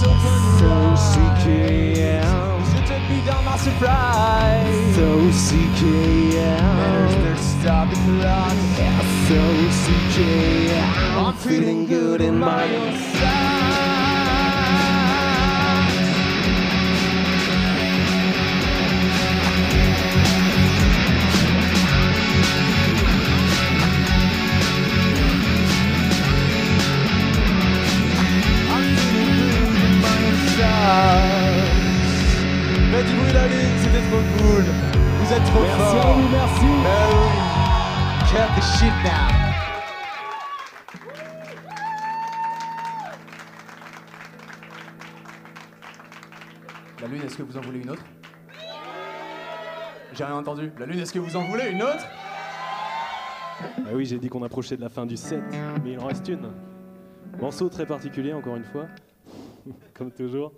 eyes, open your eyes. S-O-C-K, yeah. You took me down by surprise. S-O-C-K, yeah. There's stop the clock. S-O-C-K, yeah. I'm feeling good in my own side. la c'était trop cool. Vous êtes trop. Merci, cut ben the shit now. La lune, est-ce que vous en voulez une autre? J'ai rien entendu. La lune, est-ce que vous en voulez une autre? Bah oui, j'ai dit qu'on approchait de la fin du set, mais il en reste une. Morceau très particulier, encore une fois, comme toujours.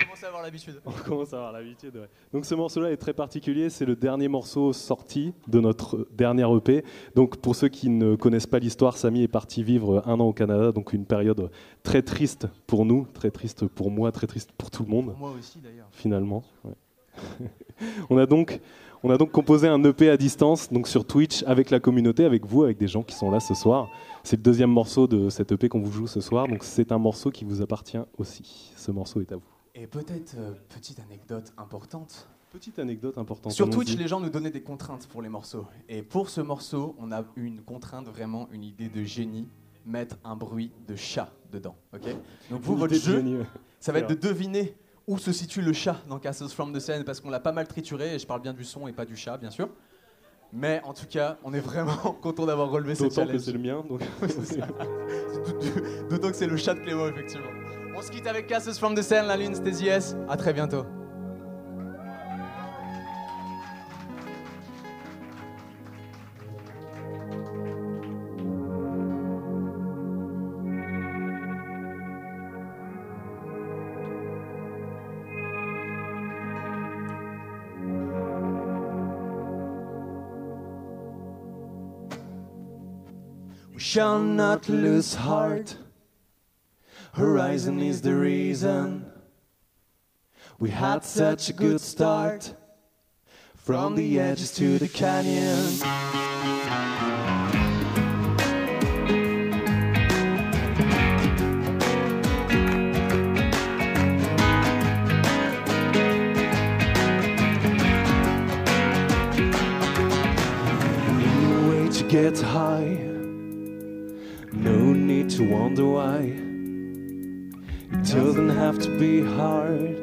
On commence à avoir l'habitude. On commence à avoir l'habitude, ouais. Donc ce morceau-là est très particulier, c'est le dernier morceau sorti de notre dernière EP. Donc pour ceux qui ne connaissent pas l'histoire, Samy est parti vivre un an au Canada, donc une période très triste pour nous, très triste pour moi, très triste pour tout le monde. Pour moi aussi, d'ailleurs. Finalement. ouais. on, a donc, on a donc composé un EP à distance, donc sur Twitch, avec la communauté, avec vous, avec des gens qui sont là ce soir. C'est le deuxième morceau de cet EP qu'on vous joue ce soir, donc c'est un morceau qui vous appartient aussi. Ce morceau est à vous. Et peut-être, euh, petite anecdote importante. Petite anecdote importante. Sur. Twitch, les gens nous donnaient des contraintes pour les morceaux. Et pour ce morceau, on a eu une contrainte, vraiment une idée de génie, mettre un bruit de chat dedans. ok? Donc vous, votre jeu, ça va être de deviner où se situe le chat dans Castles from the Seine, parce qu'on l'a pas mal trituré, et je parle bien du son et pas du chat, bien sûr. Mais en tout cas, on est vraiment content d'avoir relevé ce D'autant challenge. que c'est le mien, donc. D'autant que c'est le chat de Clément, effectivement. On se quitte avec Castles from the Seine, la lune, c'était. À très bientôt. Shall not lose heart. Horizon is the reason. We had such a good start. From the edges to the canyon. Get high. No need to wonder why. It doesn't have to be hard.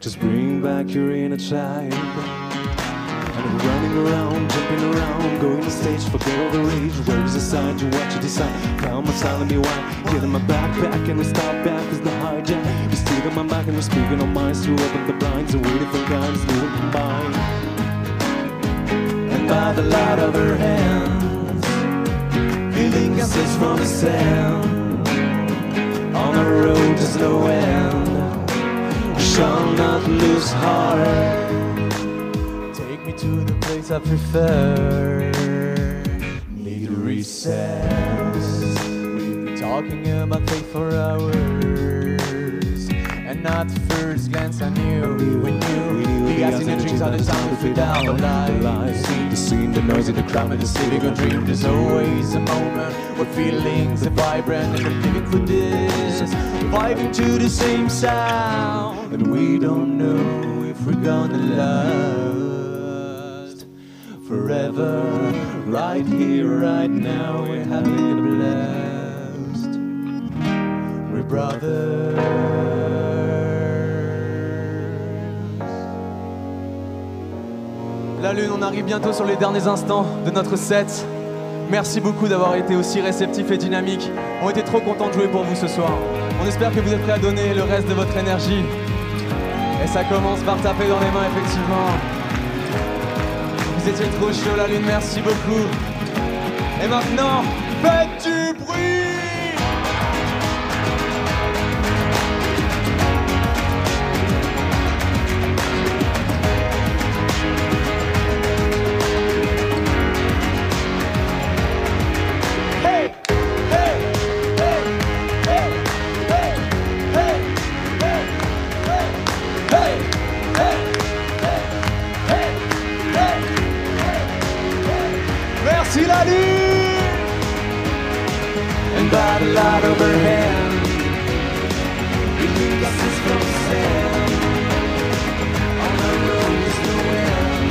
Just bring back your inner child. And I'm running around, jumping around, going to stage, forget all the rage. Where is the sign to what you decide? Found my silent me why. Get in my backpack and I stop back as the hijack. You still got my back and we're speaking on minds to open the blinds and waiting for guns new and combined. And by the light of her hands, feeling kisses from the sand. On the road there's no end. We shall not lose heart. Take me to the place I prefer. Need a recess. We've been talking about fate for hours. And not the first glance I knew. We knew. The gas in the drinks are the time to fit out the lights. The scene, the noise the crowd, and the civic or dream. There's always a moment where feelings are vibrant and we're living for this. Vibing to the same sound. And we don't know if we're gonna last forever. Right here, right now, we're having a blast. We're brothers. La lune, on arrive bientôt sur les derniers instants de notre set. Merci beaucoup d'avoir été aussi réceptif et dynamique. On était trop contents de jouer pour vous ce soir. On espère que vous êtes prêts à donner le reste de votre énergie. Et ça commence par taper dans les mains, effectivement. Vous étiez trop chaud, la lune, merci beaucoup. Et maintenant, faites du bruit light of her hand We leave us from sand On the road is no end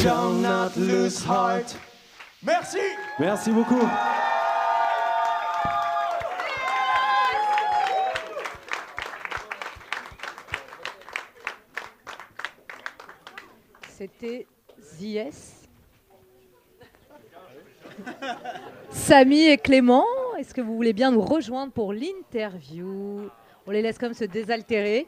Shall not lose heart Merci Merci beaucoup. C'était ZS. Samy et Clément, que vous voulez bien nous rejoindre pour l'interview On les laisse comme se désaltérer.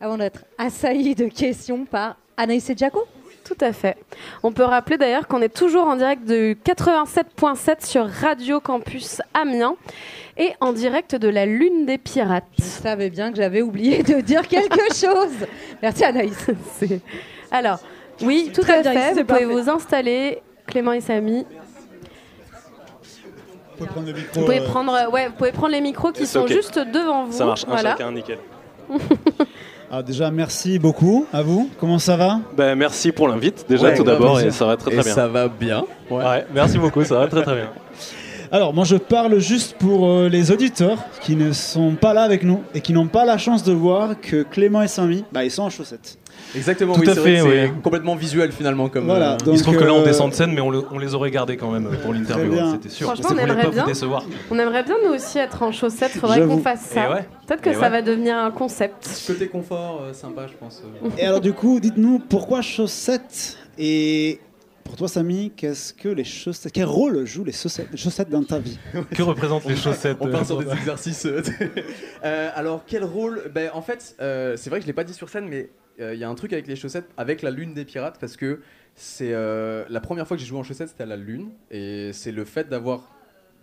avant d'être assailli de questions par Anaïs et Jaco. Tout à fait. On peut rappeler d'ailleurs qu'on est toujours en direct de 87.7 sur Radio Campus Amiens et en direct de la Lune des Pirates. Je savais bien que j'avais oublié de dire quelque chose. Merci Anaïs. Alors, oui, tout à fait. Vous pouvez parfait. vous installer, Clément et Samy. Vous pouvez prendre le micro. Vous pouvez euh, prendre, euh, ouais, vous pouvez prendre les micros qui sont juste devant vous. Ça marche, un voilà. chacun, nickel. Alors déjà, merci beaucoup à vous. Comment ça va? Ben, merci pour l'invite, déjà, Ouais, tout d'abord, et ça va très très Et bien. ça va bien. Ouais. merci beaucoup, ça va très très bien. Alors, moi, je parle juste pour euh, les auditeurs qui ne sont pas là avec nous et qui n'ont pas la chance de voir que Clément et Samy, bah, ils sont en chaussettes. Exactement, Tout oui, à c'est vrai fait, que c'est oui. complètement visuel finalement comme. Voilà, euh, donc, Il se trouve que là, on euh, descend de scène, mais on, le- on les aurait gardés quand même pour l'interview, Très bien. c'était sûr. Franchement, on aimerait pas bien. vous décevoir. On aimerait bien nous aussi être en chaussettes. Faudrait qu'on fasse ça. Ouais. Peut-être que Et ça ouais. va devenir un concept. Côté confort, euh, sympa, je pense. euh. Et alors, du coup, dites-nous pourquoi chaussettes et. Pour toi, Samy, qu'est-ce que les chaussettes Quel rôle jouent les chaussettes, les chaussettes dans ta vie? Que représentent les chaussettes On part sur des exercices. euh, alors, quel rôle ben, En fait, euh, c'est vrai que je l'ai pas dit sur scène, mais euh, il y a un truc avec les chaussettes, avec la Lune des Pirates, parce que c'est euh, la première fois que j'ai joué en chaussettes, c'était à la Lune, et c'est le fait d'avoir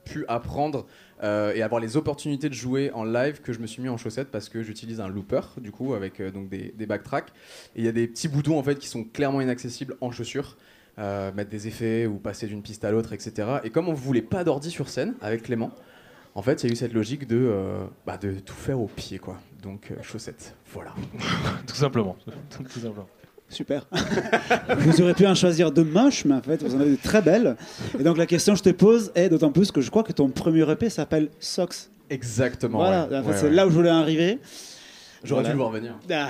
pu apprendre euh, et avoir les opportunités de jouer en live que je me suis mis en chaussettes parce que j'utilise un looper du coup avec euh, donc des, backtracks. Et il y a des petits boutons en fait qui sont clairement inaccessibles en chaussures euh, mettre des effets ou passer d'une piste à l'autre etc et comme on voulait pas d'ordi sur scène avec Clément en fait il y a eu cette logique de, euh, bah, de tout faire au pied quoi donc euh, chaussettes voilà Tout simplement. Tout simplement. Super. vous auriez pu en choisir de moches, mais en fait, vous en avez de très belles. Et donc, la question que je te pose est d'autant plus que je crois que ton premier EP s'appelle Socks. exactement Voilà, ouais. en fait, Ouais, c'est ouais. là où je voulais arriver. J'aurais Voilà. dû le voir venir Ah.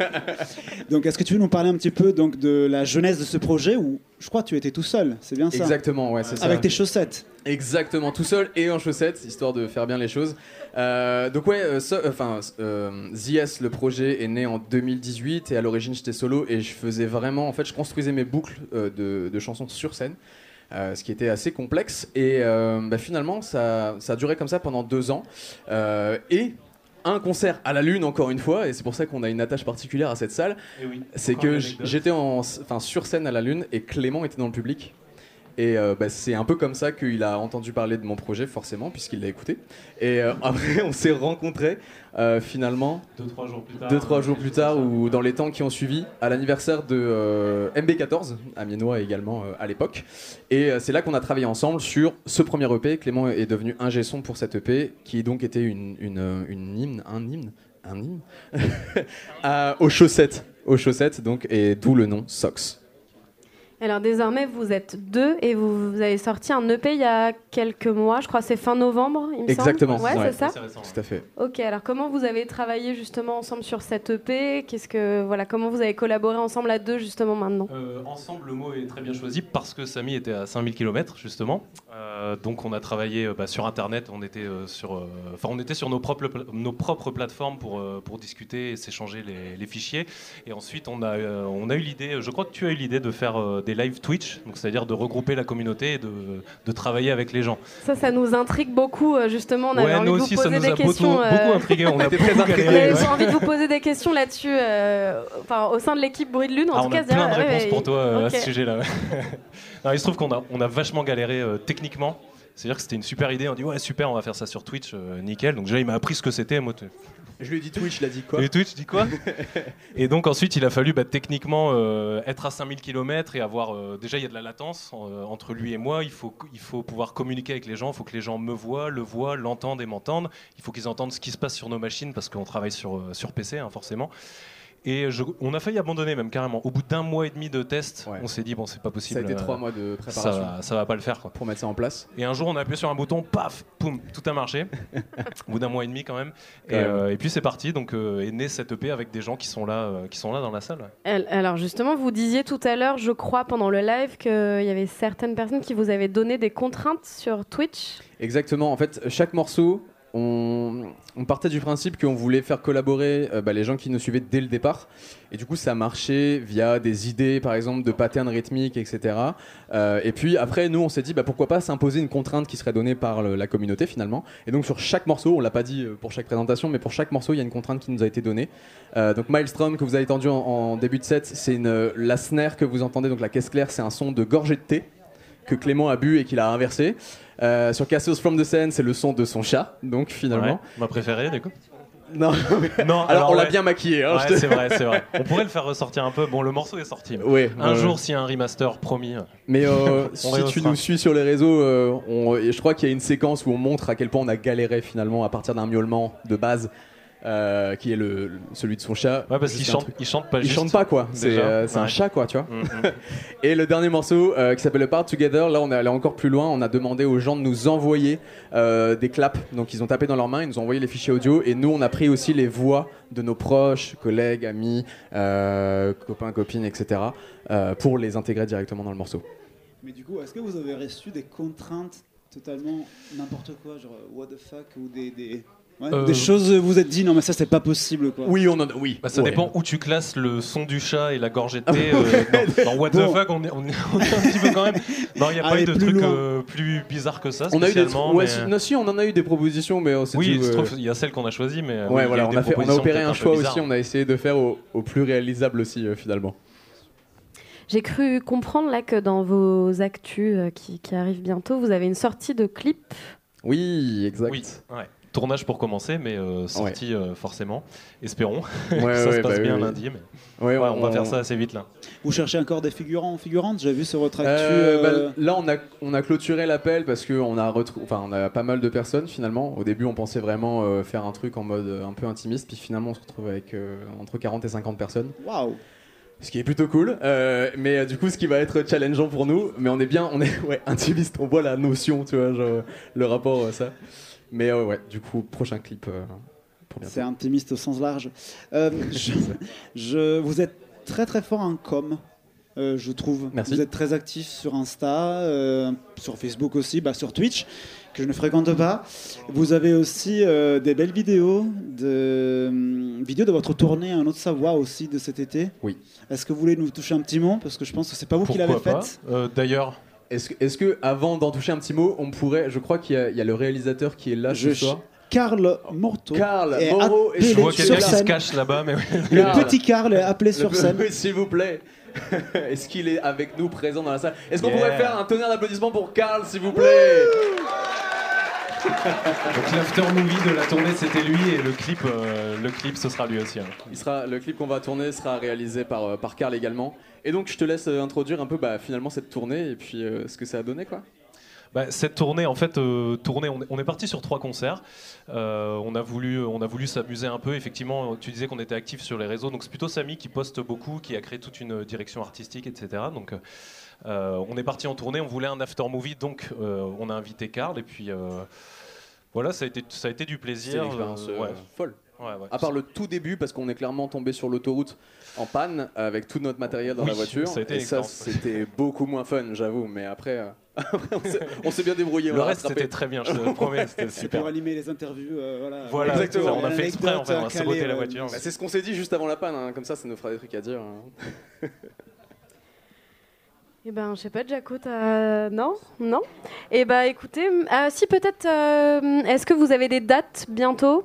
donc, est-ce que tu veux nous parler un petit peu donc, de la jeunesse de ce projet où je crois que tu étais tout seul, c'est bien ça Exactement, ouais, c'est ça. Avec tes chaussettes. Exactement, tout seul et en chaussettes, histoire de faire bien les choses. Euh, donc ouais, euh, so- enfin, euh, ZS, le projet est né en 2018 et à l'origine j'étais solo et je faisais vraiment, en fait, je construisais mes boucles euh, de, de chansons sur scène. euh, ce qui était assez complexe et euh, bah, finalement ça, ça a duré comme ça pendant deux ans Euh, et un concert à la lune encore une fois et c'est pour ça qu'on a une attache particulière à cette salle. Eh oui, c'est que j'étais en, enfin, sur scène à la lune et Clément était dans le public et euh, bah, c'est un peu comme ça qu'il a entendu parler de mon projet, forcément, puisqu'il l'a écouté. Et euh, après, on s'est rencontrés euh, finalement Deux, trois jours plus tard. deux, trois jours plus tard, ou dans les temps qui ont suivi, à l'anniversaire de euh, MB14, amiénois également à l'époque. Et c'est là qu'on a travaillé ensemble sur ce premier EP. Clément est devenu ingé son pour cet EP, qui donc était une, une, une hymne, un hymne, un hymne à- aux chaussettes, aux chaussettes, donc, et d'où le nom Socks. Alors désormais, vous êtes deux et vous, vous avez sorti un EP il y a quelques mois, je crois que c'est fin novembre, il me Exactement. semble. Ouais, ouais, c'est ça. Tout à fait. Ok, alors comment vous avez travaillé justement ensemble sur cet EP Qu'est-ce que voilà, comment vous avez collaboré ensemble à deux justement maintenant? Euh, ensemble, le mot est très bien choisi parce que Samy était à 5000 km justement. Euh, donc on a travaillé euh, bah, sur Internet, on était, euh, sur, euh, enfin, on était sur nos propres, nos propres plateformes pour, euh, pour discuter et s'échanger les, les fichiers. Et ensuite on a, euh, on a eu l'idée, je crois que tu as eu l'idée de faire euh, des live Twitch, donc c'est-à-dire de regrouper la communauté et de, de travailler avec les gens. Ça, ça nous intrigue beaucoup euh, justement. On avait Ouais, envie nous de aussi, vous ça poser nous des a beaucoup- intrigués, on a beaucoup très intrigués. J'ai envie de vous poser des questions là-dessus, euh, enfin au sein de l'équipe Bruit de Lune. En Ah, tout on cas, a se dire, plein de réponses ouais, pour toi euh, à ce sujet-là. il se trouve qu'on a, on a vachement galéré euh, techniquement. C'est-à-dire que c'était une super idée. On dit ouais super, on va faire ça sur Twitch, euh, nickel. Donc déjà il m'a appris ce que c'était. Moi, Je lui ai dit Twitch, il a dit quoi Et Twitch, quoi Et donc ensuite il a fallu bah, techniquement euh, être à 5000 km et avoir euh, déjà il y a de la latence euh, entre lui et moi. Il faut il faut pouvoir communiquer avec les gens. Il faut que les gens me voient, le voient, l'entendent et m'entendent. Il faut qu'ils entendent ce qui se passe sur nos machines parce qu'on travaille sur euh, sur PC hein, forcément. Et je- on a failli abandonner même carrément. Au bout d'un mois et demi de test, on s'est dit bon c'est pas possible. Ça a été euh, trois mois de Ça préparation. va, ça va pas le faire quoi. Pour mettre ça en place. Et un jour on a appuyé sur un bouton, paf, poum, tout a marché. Au bout d'un mois et demi quand même. Et, Quand même. euh, et puis c'est parti. Donc euh, est né cette EP avec des gens qui sont là, euh, qui sont là dans la salle. ouais. Alors justement, vous disiez tout à l'heure, je crois, pendant le live, qu'il y avait certaines personnes qui vous avaient donné des contraintes sur Twitch. Exactement. En fait, chaque morceau on, partait du principe qu'on voulait faire collaborer euh, bah, les gens qui nous suivaient dès le départ. Et du coup, ça marchait via des idées, par exemple, de patterns rythmiques, etc. Euh, et puis après, nous, on s'est dit, bah, pourquoi pas s'imposer une contrainte qui serait donnée par la communauté finalement. Et donc sur chaque morceau, on l'a pas dit euh, pour chaque présentation, mais pour chaque morceau, il y a une contrainte qui nous a été donnée. Donc Maelstrom que vous avez entendu en, en début de set, c'est la snare que vous entendez, donc la caisse claire, c'est un son de gorgée de thé que Clément a bu et qu'il a inversé. Euh, sur Castles from the Sun, c'est le son de son chat, donc finalement. Ouais, ma préférée, du coup. Non, non. Alors, on l'a bien maquillé. hein, Ouais, je te- c'est vrai, c'est vrai. On pourrait le faire ressortir un peu. Bon, le morceau est sorti. mais Ouais, un jour, s'il y a un remaster, promis. Mais euh, si tu nous suis sur les réseaux, euh, on- je crois qu'il y a une séquence où on montre à quel point on a galéré finalement à partir d'un miaulement de base. Euh, qui est le, le- celui de son chat. Ouais, parce qu'il chante- il chante pas Il juste, chante pas quoi. C'est euh, c'est un Ouais. chat quoi, tu vois. Mm, mm. Et le dernier morceau euh, qui s'appelle Part Together, là on est allé encore plus loin. On a demandé aux gens de nous envoyer euh, des claps. Donc ils ont tapé dans leurs mains, ils nous ont envoyé les fichiers audio. Et nous on a pris aussi les voix de nos proches, collègues, amis, euh, copains, copines, etc. euh, pour les intégrer directement dans le morceau. Mais du coup, est-ce que vous avez reçu des contraintes totalement n'importe quoi, genre what the fuck ou des, des, ouais, Euh, des choses vous vous êtes dit non mais ça c'est pas possible quoi. Oui, on en a, oui. Bah, ça Ouais. dépend où tu classes le son du chat et la gorgée de thé. euh, dans, dans What the fuck, on est, on est- on est un petit peu quand même. Non, il n'y a pas Allez, eu de loin. euh, plus bizarres que ça. On a eu des ouais, mais- si, non, si, on en a eu des propositions, mais on s'est Oui, dit, il se euh, trouve, il y a celle qu'on a choisie, mais. euh, oui, Ouais, voilà, on des a, fait, on a opéré un choix aussi, on a essayé de faire au, au plus réalisable aussi, euh, finalement. J'ai cru comprendre là que dans vos actus euh, qui, qui arrivent bientôt, vous avez une sortie de clip. Oui, exact. Oui, ouais. Tournage pour commencer, mais euh, sortie euh, forcément. Espérons Ouais, que ça ouais, se passe bah bien oui, lundi. Mais... Ouais, Ouais, on... va on- faire ça assez vite là. Vous cherchez encore des figurants, figurantes? J'ai vu sur votre actu. Euh, euh, bah, là, on a, on a clôturé l'appel parce qu'on a, enfin, on a pas mal de personnes finalement. Au début, on pensait vraiment euh, faire un truc en mode euh, un peu intimiste, puis finalement, on se retrouve avec euh, entre 40 et 50 personnes. Waouh Ce qui est plutôt cool, Euh, mais euh, du coup, ce qui va être challengeant pour nous, mais on est bien, on est ouais, intimiste, on voit la notion, tu vois, genre, le rapport à ça. Mais euh, ouais, du coup, prochain clip euh, pour bientôt. C'est intimiste au sens large. Euh, je, je- vous êtes très très fort en com, euh, je trouve. Merci. Vous êtes très actif sur Insta, euh, sur Facebook aussi, bah, sur Twitch, que je ne fréquente pas. Vous avez aussi euh, des belles vidéos, de, hum, vidéos de votre tournée Un autre Savoie aussi de cet été. Oui. Est-ce que vous voulez nous toucher un petit mot? Parce que je pense que c'est pas vous qui l'avez faite. Euh, D'ailleurs, Est-ce que, est-ce que, avant d'en toucher un petit mot, on pourrait, je crois qu'il y, a- il y a le réalisateur qui est là Je ce soir. Karl Morto. Est appelé et je vois quelqu'un qui se cache là-bas, mais oui. Le Karl. petit Karl est appelé sur scène. Oui, S'il vous plaît. Est-ce qu'il est avec nous présent dans la salle? Est-ce qu'on Yeah. pourrait faire un tonnerre d'applaudissements pour Karl, s'il vous plaît? Donc l'after movie de la tournée, c'était lui et le clip, euh, le clip, ce sera lui aussi. hein. Il sera, Le clip qu'on va tourner sera réalisé par, euh, par Karl également. Et donc, je te laisse euh, introduire un peu bah, finalement cette tournée et puis euh, ce que ça a donné, quoi. Bah, cette tournée, en fait, euh, tournée, on est, on est parti sur trois concerts. Euh, on a voulu, on a voulu s'amuser un peu. Effectivement, tu disais qu'on était actif sur les réseaux, donc c'est plutôt Samy qui poste beaucoup, qui a créé toute une direction artistique, etc. Donc, euh, on est parti en tournée. On voulait un after movie, donc on a invité Karl et puis voilà, ça a été, ça a été du C'était plaisir. une expérience ouais. folle. Ouais, ouais. À part le tout début, parce qu'on est clairement tombé sur l'autoroute en panne avec tout notre matériel dans Oui, la voiture. ça et ça, c'était beaucoup moins fun, j'avoue. Mais après, euh, après, on s'est- bien débrouillé. Le a reste, c'était très bien, je te le promets, c'était super. pour animer les interviews. euh, voilà. Voilà, Exactement. on a fait exprès, en fait, on a saboté la euh, voiture. Bah, c'est ce qu'on s'est dit juste avant la panne, hein. comme ça, ça nous fera des trucs à dire. hein. Eh ben, je sais pas, Jaco, t'as... Non Non Eh ben, écoutez, ah, si peut-être, euh, est-ce que vous avez des dates bientôt?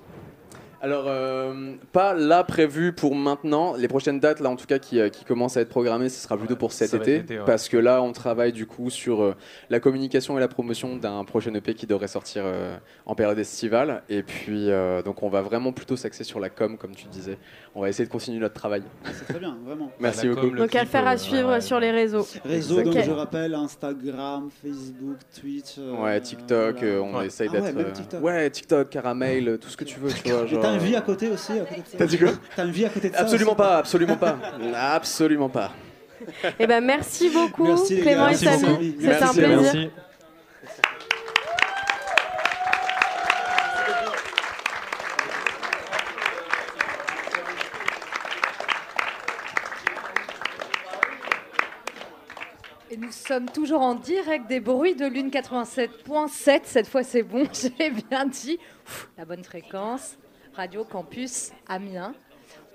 Alors, euh, pas là prévu pour maintenant. Les prochaines dates, là en tout cas, qui, euh, qui commencent à être programmées, ce sera plutôt pour cet été. ouais. Parce que là, on travaille du coup sur euh, la communication et la promotion d'un prochain EP qui devrait sortir euh, en période estivale. Et puis, euh, donc, on va vraiment plutôt s'axer sur la com, comme tu disais. On va essayer de continuer notre travail. C'est très bien, vraiment. Merci beaucoup. com, Donc, clip, affaire à suivre ouais. sur les réseaux. Réseau, donc je rappelle Instagram, Facebook, Twitch. euh, Ouais, TikTok, voilà. on Ouais. essaye Ah ouais, d'être. ouais, TikTok, caramel, tout ce que tu veux, tu vois. Genre, une vie à côté aussi T'as dit quoi T'as une vie à côté de ça Absolument aussi pas, absolument pas. Absolument pas. Eh ben, merci beaucoup, Merci, Clément et Samy. C'était un Merci, plaisir. Merci. Et nous sommes toujours en direct des bruits de lune 87.7. Cette fois, c'est bon, j'ai bien dit. La bonne fréquence. Radio Campus Amiens.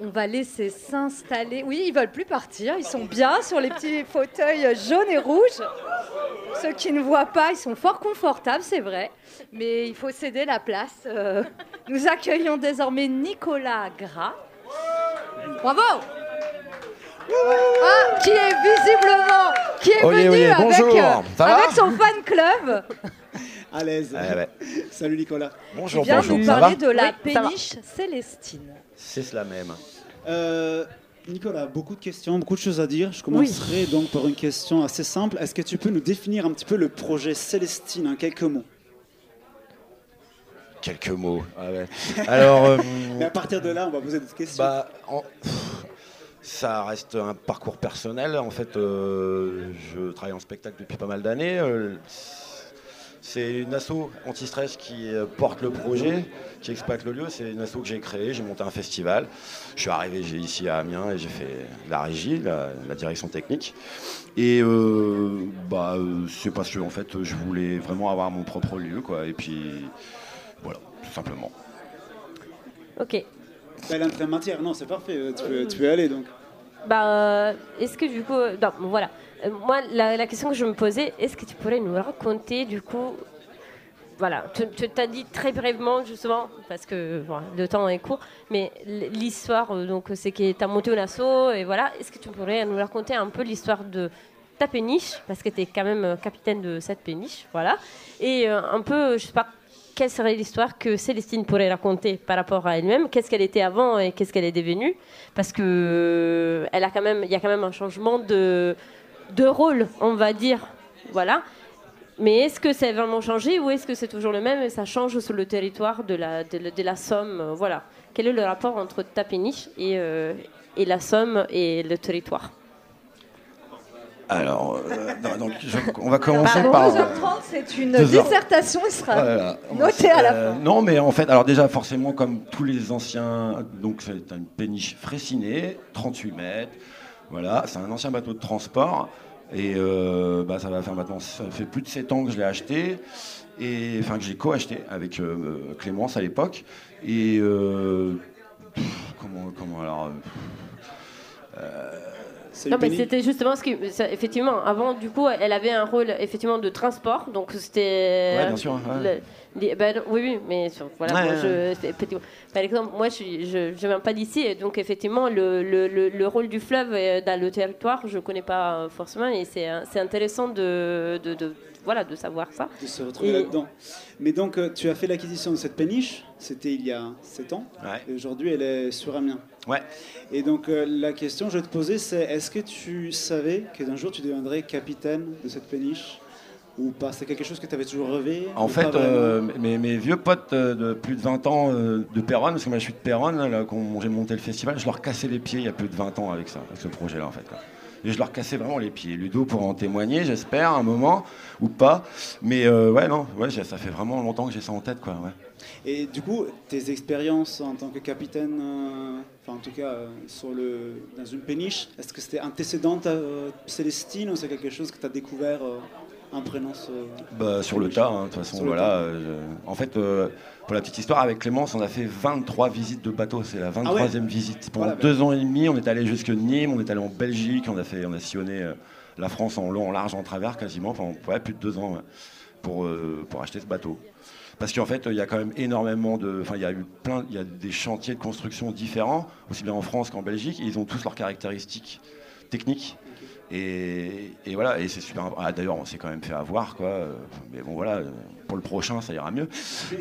On va laisser s'installer. Oui, ils veulent plus partir. Ils sont bien sur les petits fauteuils jaunes et rouges. Ceux qui ne voient pas, ils sont fort confortables, c'est vrai. Mais il faut céder la place. Euh, nous accueillons désormais Nicolas Gras. Bravo ah, qui est visiblement qui est venu avec, euh, avec son fan club. À l'aise. Ouais. Salut Nicolas. Bonjour, qui vient bonjour. nous parler de la Oui, péniche Célestine. C'est cela même. Euh, Nicolas, beaucoup de questions, beaucoup de choses à dire. Je commencerai donc par une question assez simple. Est-ce que tu peux nous définir un petit peu le projet Célestine en quelques mots? Quelques mots. Ah ouais. Alors, euh, Et à partir de là, on va poser d'autres questions. bah, en- ça reste un parcours personnel. En fait, euh, je travaille en spectacle depuis pas mal d'années. C'est une asso anti-stress qui euh, porte le projet, qui exploite le lieu. C'est une asso que j'ai créée. J'ai monté un festival. Je suis arrivé ici à Amiens et j'ai fait la régie, la, la direction technique. Et euh, bah, euh, c'est parce que en fait, je voulais vraiment avoir mon propre lieu, quoi. Et puis voilà, tout simplement. Ok. Belle entrée en matière, non, c'est parfait. Tu peux, tu peux aller donc. Bah, euh, est-ce que du coup, non, bon, voilà. Moi, la, question que je me posais, est-ce que tu pourrais nous raconter du coup, voilà, tu tu t'as dit très brièvement justement parce que voilà, le temps est court, mais l'histoire, euh, donc c'est que tu as monté un assaut et voilà. Est-ce que tu pourrais nous raconter un peu l'histoire de ta péniche parce que tu es quand même euh, capitaine de cette péniche, voilà, et euh, un peu, je sais pas. Quelle serait l'histoire que Célestine pourrait raconter par rapport à elle-même Qu'est-ce qu'elle était avant et qu'est-ce qu'elle est devenue Parce que il y a quand même un changement de, de rôle, on va dire. Voilà. Mais est-ce que c'est vraiment changé ou est-ce que c'est toujours le même et ça change sur le territoire de la, de, la- de la Somme euh, Voilà. Quel est le rapport entre ta péniche et, euh, et la Somme et le territoire? Alors, euh, non, donc, je- on va commencer Pardon, par. 2h30, c'est une 2 heures. dissertation, il sera Voilà. noté à la Euh, fin. Non, mais en fait, alors déjà, forcément, comme tous les anciens, donc c'est une péniche frécinée, 38 mètres. Voilà, c'est un ancien bateau de transport. Et euh, bah, ça va faire maintenant, fait plus de 7 ans que je l'ai acheté. Et, enfin, que j'ai co-acheté avec euh, Clémence à l'époque. Et euh, comment, comment alors euh, Non, mais c'était justement ce qui. Effectivement, avant, du coup, elle avait un rôle effectivement de transport, donc c'était. Ouais, bien sûr, ouais. le- les- ben, oui, oui, mais voilà, Ouais, moi, ouais, je, effectivement, par exemple, moi, je je viens pas d'ici, et donc effectivement, le, le, le, le rôle du fleuve euh, dans le territoire, je connais pas euh, forcément, et c'est euh, c'est intéressant de, de, de- voilà, de savoir ça. de se retrouver Et- là-dedans. Mais donc, euh, tu as fait l'acquisition de cette péniche, c'était il y a 7 ans, et aujourd'hui elle est sur Amiens. Ouais. Et donc, euh, la question que je vais te poser, c'est est-ce que tu savais qu'un jour tu deviendrais capitaine de cette péniche Ou pas? C'est quelque chose que tu avais toujours rêvé En fait, euh, mes, mes vieux potes de plus de 20 ans euh, de Péronne, parce que moi je suis de Péronne, là, quand j'ai monté le festival, je leur cassais les pieds il y a plus de 20 ans avec ça, avec ce projet-là en fait. quoi. Je leur cassais vraiment les pieds. Ludo pourra en témoigner, j'espère, un moment, ou pas. Mais euh, ouais, non, ouais, ça fait vraiment longtemps que j'ai ça en tête, quoi. Et du coup, tes expériences en tant que capitaine, euh, enfin en tout cas euh, sur le, dans une péniche, est-ce que c'était antécédent à Célestine ou c'est quelque chose que tu as découvert en prenant ce... Bah, sur le tas, hein, de toute façon, Sur voilà. euh, je- En fait, euh, pour la petite histoire, avec Clémence, on a fait 23 visites de bateau. C'est la 23e visite. Pendant Voilà, bah. deux ans et demi, on est allé jusque Nîmes, on est allé en Belgique, on a, fait, on a sillonné euh, la France en long, en large, en travers quasiment, pendant ouais, plus de deux ans ouais, pour, euh, pour acheter ce bateau. Parce qu'en fait, il y a quand même énormément de. Enfin, il y a eu plein. Il y a des chantiers de construction différents, aussi bien en France qu'en Belgique, et ils ont tous leurs caractéristiques techniques. Et, et voilà, et c'est super. ah, D'ailleurs, on s'est quand même fait avoir, quoi. euh, Mais bon, voilà, euh, pour le prochain, ça ira mieux.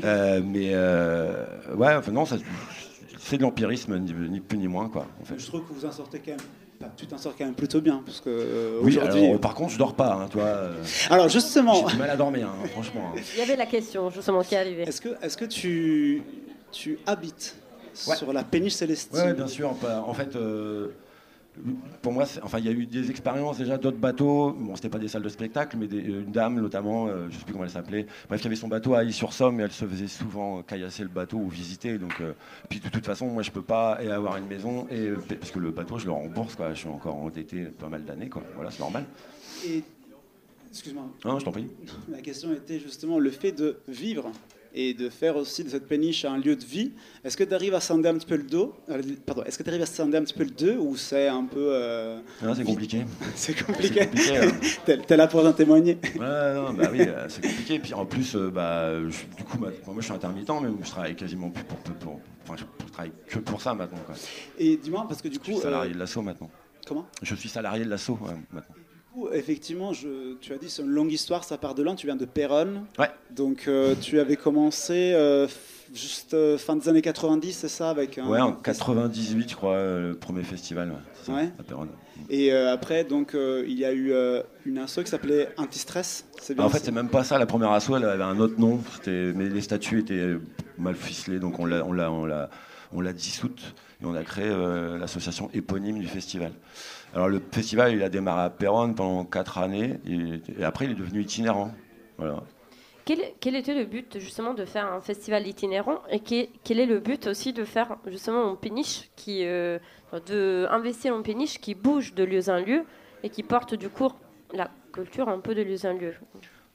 Euh, mais euh, ouais, enfin, non, c'est de l'empirisme, ni, ni plus ni moins, quoi. En fait. Je trouve que vous en sortez quand même... tu t'en sors quand même plutôt bien, parce que euh, Oui, aujourd'hui... alors, par contre, je dors pas, hein, toi. euh, Alors, justement... J'ai du mal à dormir, hein, franchement. hein. Il y avait la question justement qui est arrivée. Est-ce que, est que tu, tu habites sur la péniche Célestine? Ouais, bien sûr. En fait, euh, pour moi, enfin, il y a eu des expériences déjà d'autres bateaux. Bon, c'était pas des salles de spectacle, mais des- une dame notamment, euh, je sais plus comment elle s'appelait. Bref, qui avait son bateau à Aix-sur-Somme, et elle se faisait souvent caillasser le bateau ou visiter. Donc, euh, puis de toute façon, moi, je peux pas et avoir une maison et parce que le bateau, je le rembourse, quoi. Je suis encore endetté pas mal d'années, quoi. Voilà, c'est normal. Et Excuse-moi. Non, je t'en prie. La question était justement le fait de vivre et de faire aussi de cette péniche un lieu de vie. Est-ce que tu arrives à scinder un petit peu le dos euh, Pardon, est-ce que tu arrives à scinder un petit peu le deux ou c'est un peu. euh, Non, c'est compliqué. c'est compliqué. hein. T'es t'es là pour en témoigner. Ouais, non, bah oui, euh, c'est compliqué. Puis en plus, euh, bah, je- du coup, ma- moi, je suis intermittent, mais je travaille quasiment plus pour, pour, pour- enfin, je, travaille que pour ça maintenant. Quoi. Et dis-moi, parce que du Je suis coup. salarié euh, de l'assaut maintenant. Comment? Je suis salarié de l'assaut ouais, maintenant. Effectivement, je, tu as dit c'est une longue histoire, ça part de loin. Tu viens de Péronne. Ouais. Donc euh, tu avais commencé euh, juste euh, fin des années 90, c'est ça avec un, Ouais, en 98, je crois, le premier festival, ouais, Ouais. à Péronne. Et après, donc, il y a eu une asso qui s'appelait Antistress. C'est bien en fait, c'est même pas ça. La première asso, elle avait un autre nom, mais les statuts étaient mal ficelés, donc on l'a, on l'a, on l'a, on l'a dissoute et on a créé l'association éponyme du festival. Alors le festival, il a démarré à Péronne pendant quatre années et, et après, il est devenu itinérant. Voilà. Quel, quel était le but justement de faire un festival itinérant et quel, quel est le but aussi de faire justement une péniche qui, euh, de investir en péniche qui bouge de lieu en lieu et qui porte du coup la culture un peu de lieu en lieu?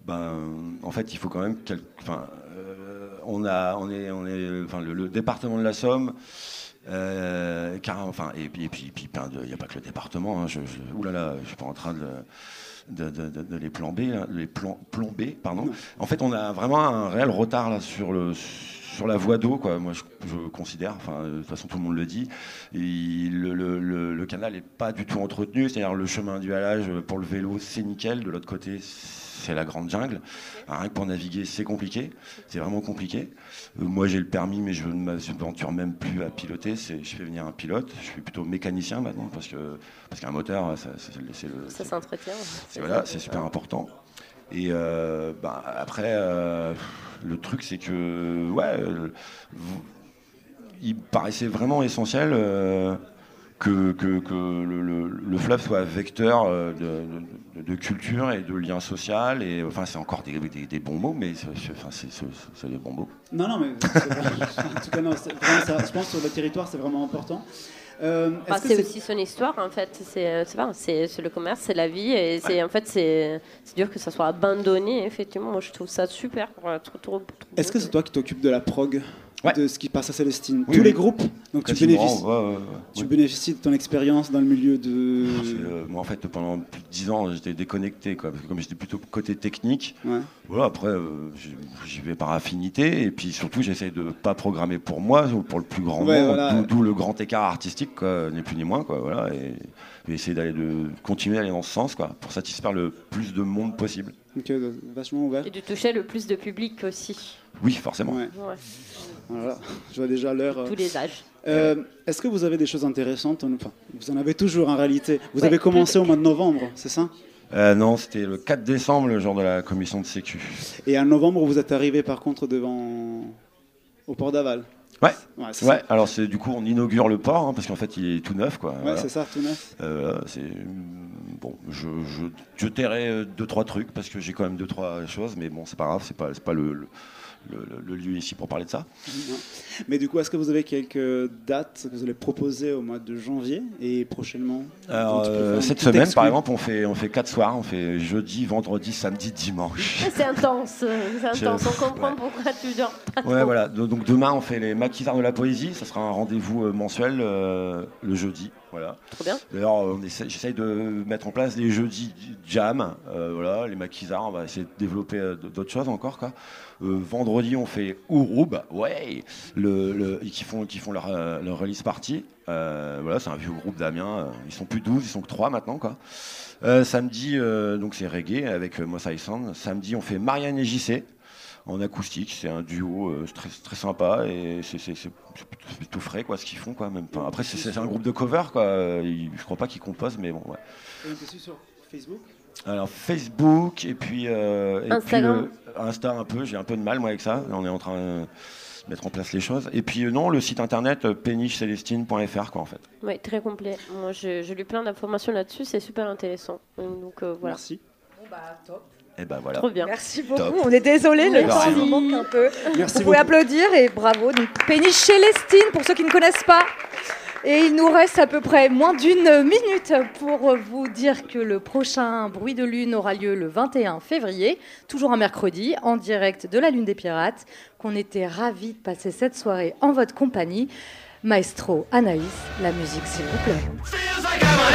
Ben, en fait, il faut quand même. quel- Enfin, euh, on a, on est, on est, enfin, le, le département de la Somme. Euh, car, enfin, et puis, et puis, il n'y a pas que le département. Hein, je, je, oulala, je suis pas en train de, de, de- de- de les plomber, les plomber, pardon. En fait, on a vraiment un réel retard là sur le sur la voie d'eau, quoi. Moi, je, je considère. Enfin, de toute façon, tout le monde le dit. Et le, le- le- le canal n'est pas du tout entretenu. C'est-à-dire le chemin du halage pour le vélo, c'est nickel. De l'autre côté, c'est la grande jungle. Rien que pour naviguer, c'est compliqué. C'est vraiment compliqué. Euh, moi, j'ai le permis, mais je ne m'aventure même plus à piloter. C'est- Je fais venir un pilote. Je suis plutôt mécanicien maintenant parce que parce qu'un moteur, ça, c'est le, Ça s'entretient. c'est voilà, c'est super important. Et euh, ben, après, euh, le truc, c'est que ouais, vous- il paraissait vraiment essentiel que, que- que le, le- le fleuve soit vecteur euh, de, de- de culture et de lien social. Et enfin, c'est encore des, des- des bons mots, mais c'est c'est- enfin, c'est- c'est- c'est des bons mots. Non, non, mais en tout cas, non, c'est vraiment ça. je pense que sur le territoire, c'est vraiment important. Euh, Bah, c'est aussi son histoire en fait. C'est euh, c'est pas, c'est c'est le commerce, c'est la vie et c'est en fait c'est c'est dur que ça soit abandonné. Effectivement, moi je trouve ça super. trop, trop, trop Est-ce que c'est toi qui t'occupes de la prog? De ce qui passe à Célestine Oui, Tous oui. les groupes Donc tu bénéficies, ouais, ouais, ouais. tu bénéficies de ton expérience dans le milieu de. C'est, euh, moi, en fait, pendant plus de 10 ans, j'étais déconnecté, quoi, parce que comme j'étais plutôt côté technique, Ouais. voilà, après, euh, j'y- vais par affinité, et puis surtout, j'essaie de pas programmer pour moi, ou pour le plus grand Ouais, nombre, voilà. d'où- le grand écart artistique, quoi, ni plus ni moins, quoi, voilà, et, et essayer d'aller de continuer à aller dans ce sens, quoi, pour satisfaire le plus de monde possible. Euh, vachement ouvert. Et de toucher le plus de public aussi. Oui, forcément. Ouais. Ouais. Voilà, je vois déjà l'heure. euh. Tous les âges. Euh, Est-ce que vous avez des choses intéressantes Enfin, vous en avez toujours en réalité. Vous Ouais, avez commencé au mois de novembre, c'est ça? Euh, non, c'était le 4 décembre, le jour de la commission de sécu. Et en novembre, vous êtes arrivé par contre devant. au port d'Aval? Ouais. Ouais. Alors c'est du coup on inaugure le port hein, parce qu'en fait il est tout neuf quoi. Ouais, Voilà. c'est ça, tout neuf. Euh, c'est bon, je, je, je tairai deux trois trucs parce que j'ai quand même deux trois choses, mais bon c'est pas grave, c'est pas c'est pas le, le, le- le lieu ici pour parler de ça. Non. Mais du coup, est-ce que vous avez quelques dates que vous allez proposer au mois de janvier et prochainement Alors, euh, cette semaine exclu. par exemple on fait on fait quatre soirs, on fait jeudi, vendredi, samedi, dimanche. Ah, C'est intense, euh, c'est intense. On comprend ouais. pourquoi tu dors pas Ouais, trop. voilà. Do- Donc demain, on fait les maquisards de la poésie. Ça sera un rendez-vous euh, mensuel euh, le jeudi. Voilà. Trop bien. D'ailleurs, j'essaye de mettre en place les jeudis jam. euh, voilà, les maquisards. On va essayer de développer euh, d'autres choses encore. Quoi. Euh, vendredi, on fait Ouroub. Ouais. Le, le- qui font qui font leur, leur release party. Euh, voilà, c'est un vieux groupe d'Amiens. Ils sont plus 12, ils sont que 3 maintenant. Quoi. Samedi, donc c'est reggae avec euh, Moss Sound. Samedi, on fait Marianne et JC en acoustique. C'est un duo euh, très, très sympa et c'est plutôt frais quoi, ce qu'ils font. Quoi, même. Enfin, après, c'est un groupe de cover. Quoi. Ils- Je crois pas qu'ils composent, mais bon. Ouais. Et sur Facebook? Alors Facebook et puis, euh, et puis, Instagram. euh, Insta un peu. J'ai un peu de mal moi avec ça. On est en train de mettre en place les choses. Et puis euh, non, le site internet pénichecélestine.fr quoi en fait. Oui, très complet. Moi, je, je lis plein d'informations là-dessus, c'est super intéressant. Donc euh, voilà. Merci. Et ben voilà. Trop bien. Merci beaucoup. Top. On est désolé, le temps nous manque un peu. Merci Vous pouvez beaucoup. applaudir et bravo. Donc Péniche Célestine pour ceux qui ne connaissent pas. Et il nous reste à peu près moins d'une minute pour vous dire que le prochain Bruit de Lune aura lieu le 21 février, toujours un mercredi, en direct de la Lune des Pirates, qu'on était ravis de passer cette soirée en votre compagnie. Maestro Anaïs, la musique s'il vous plaît.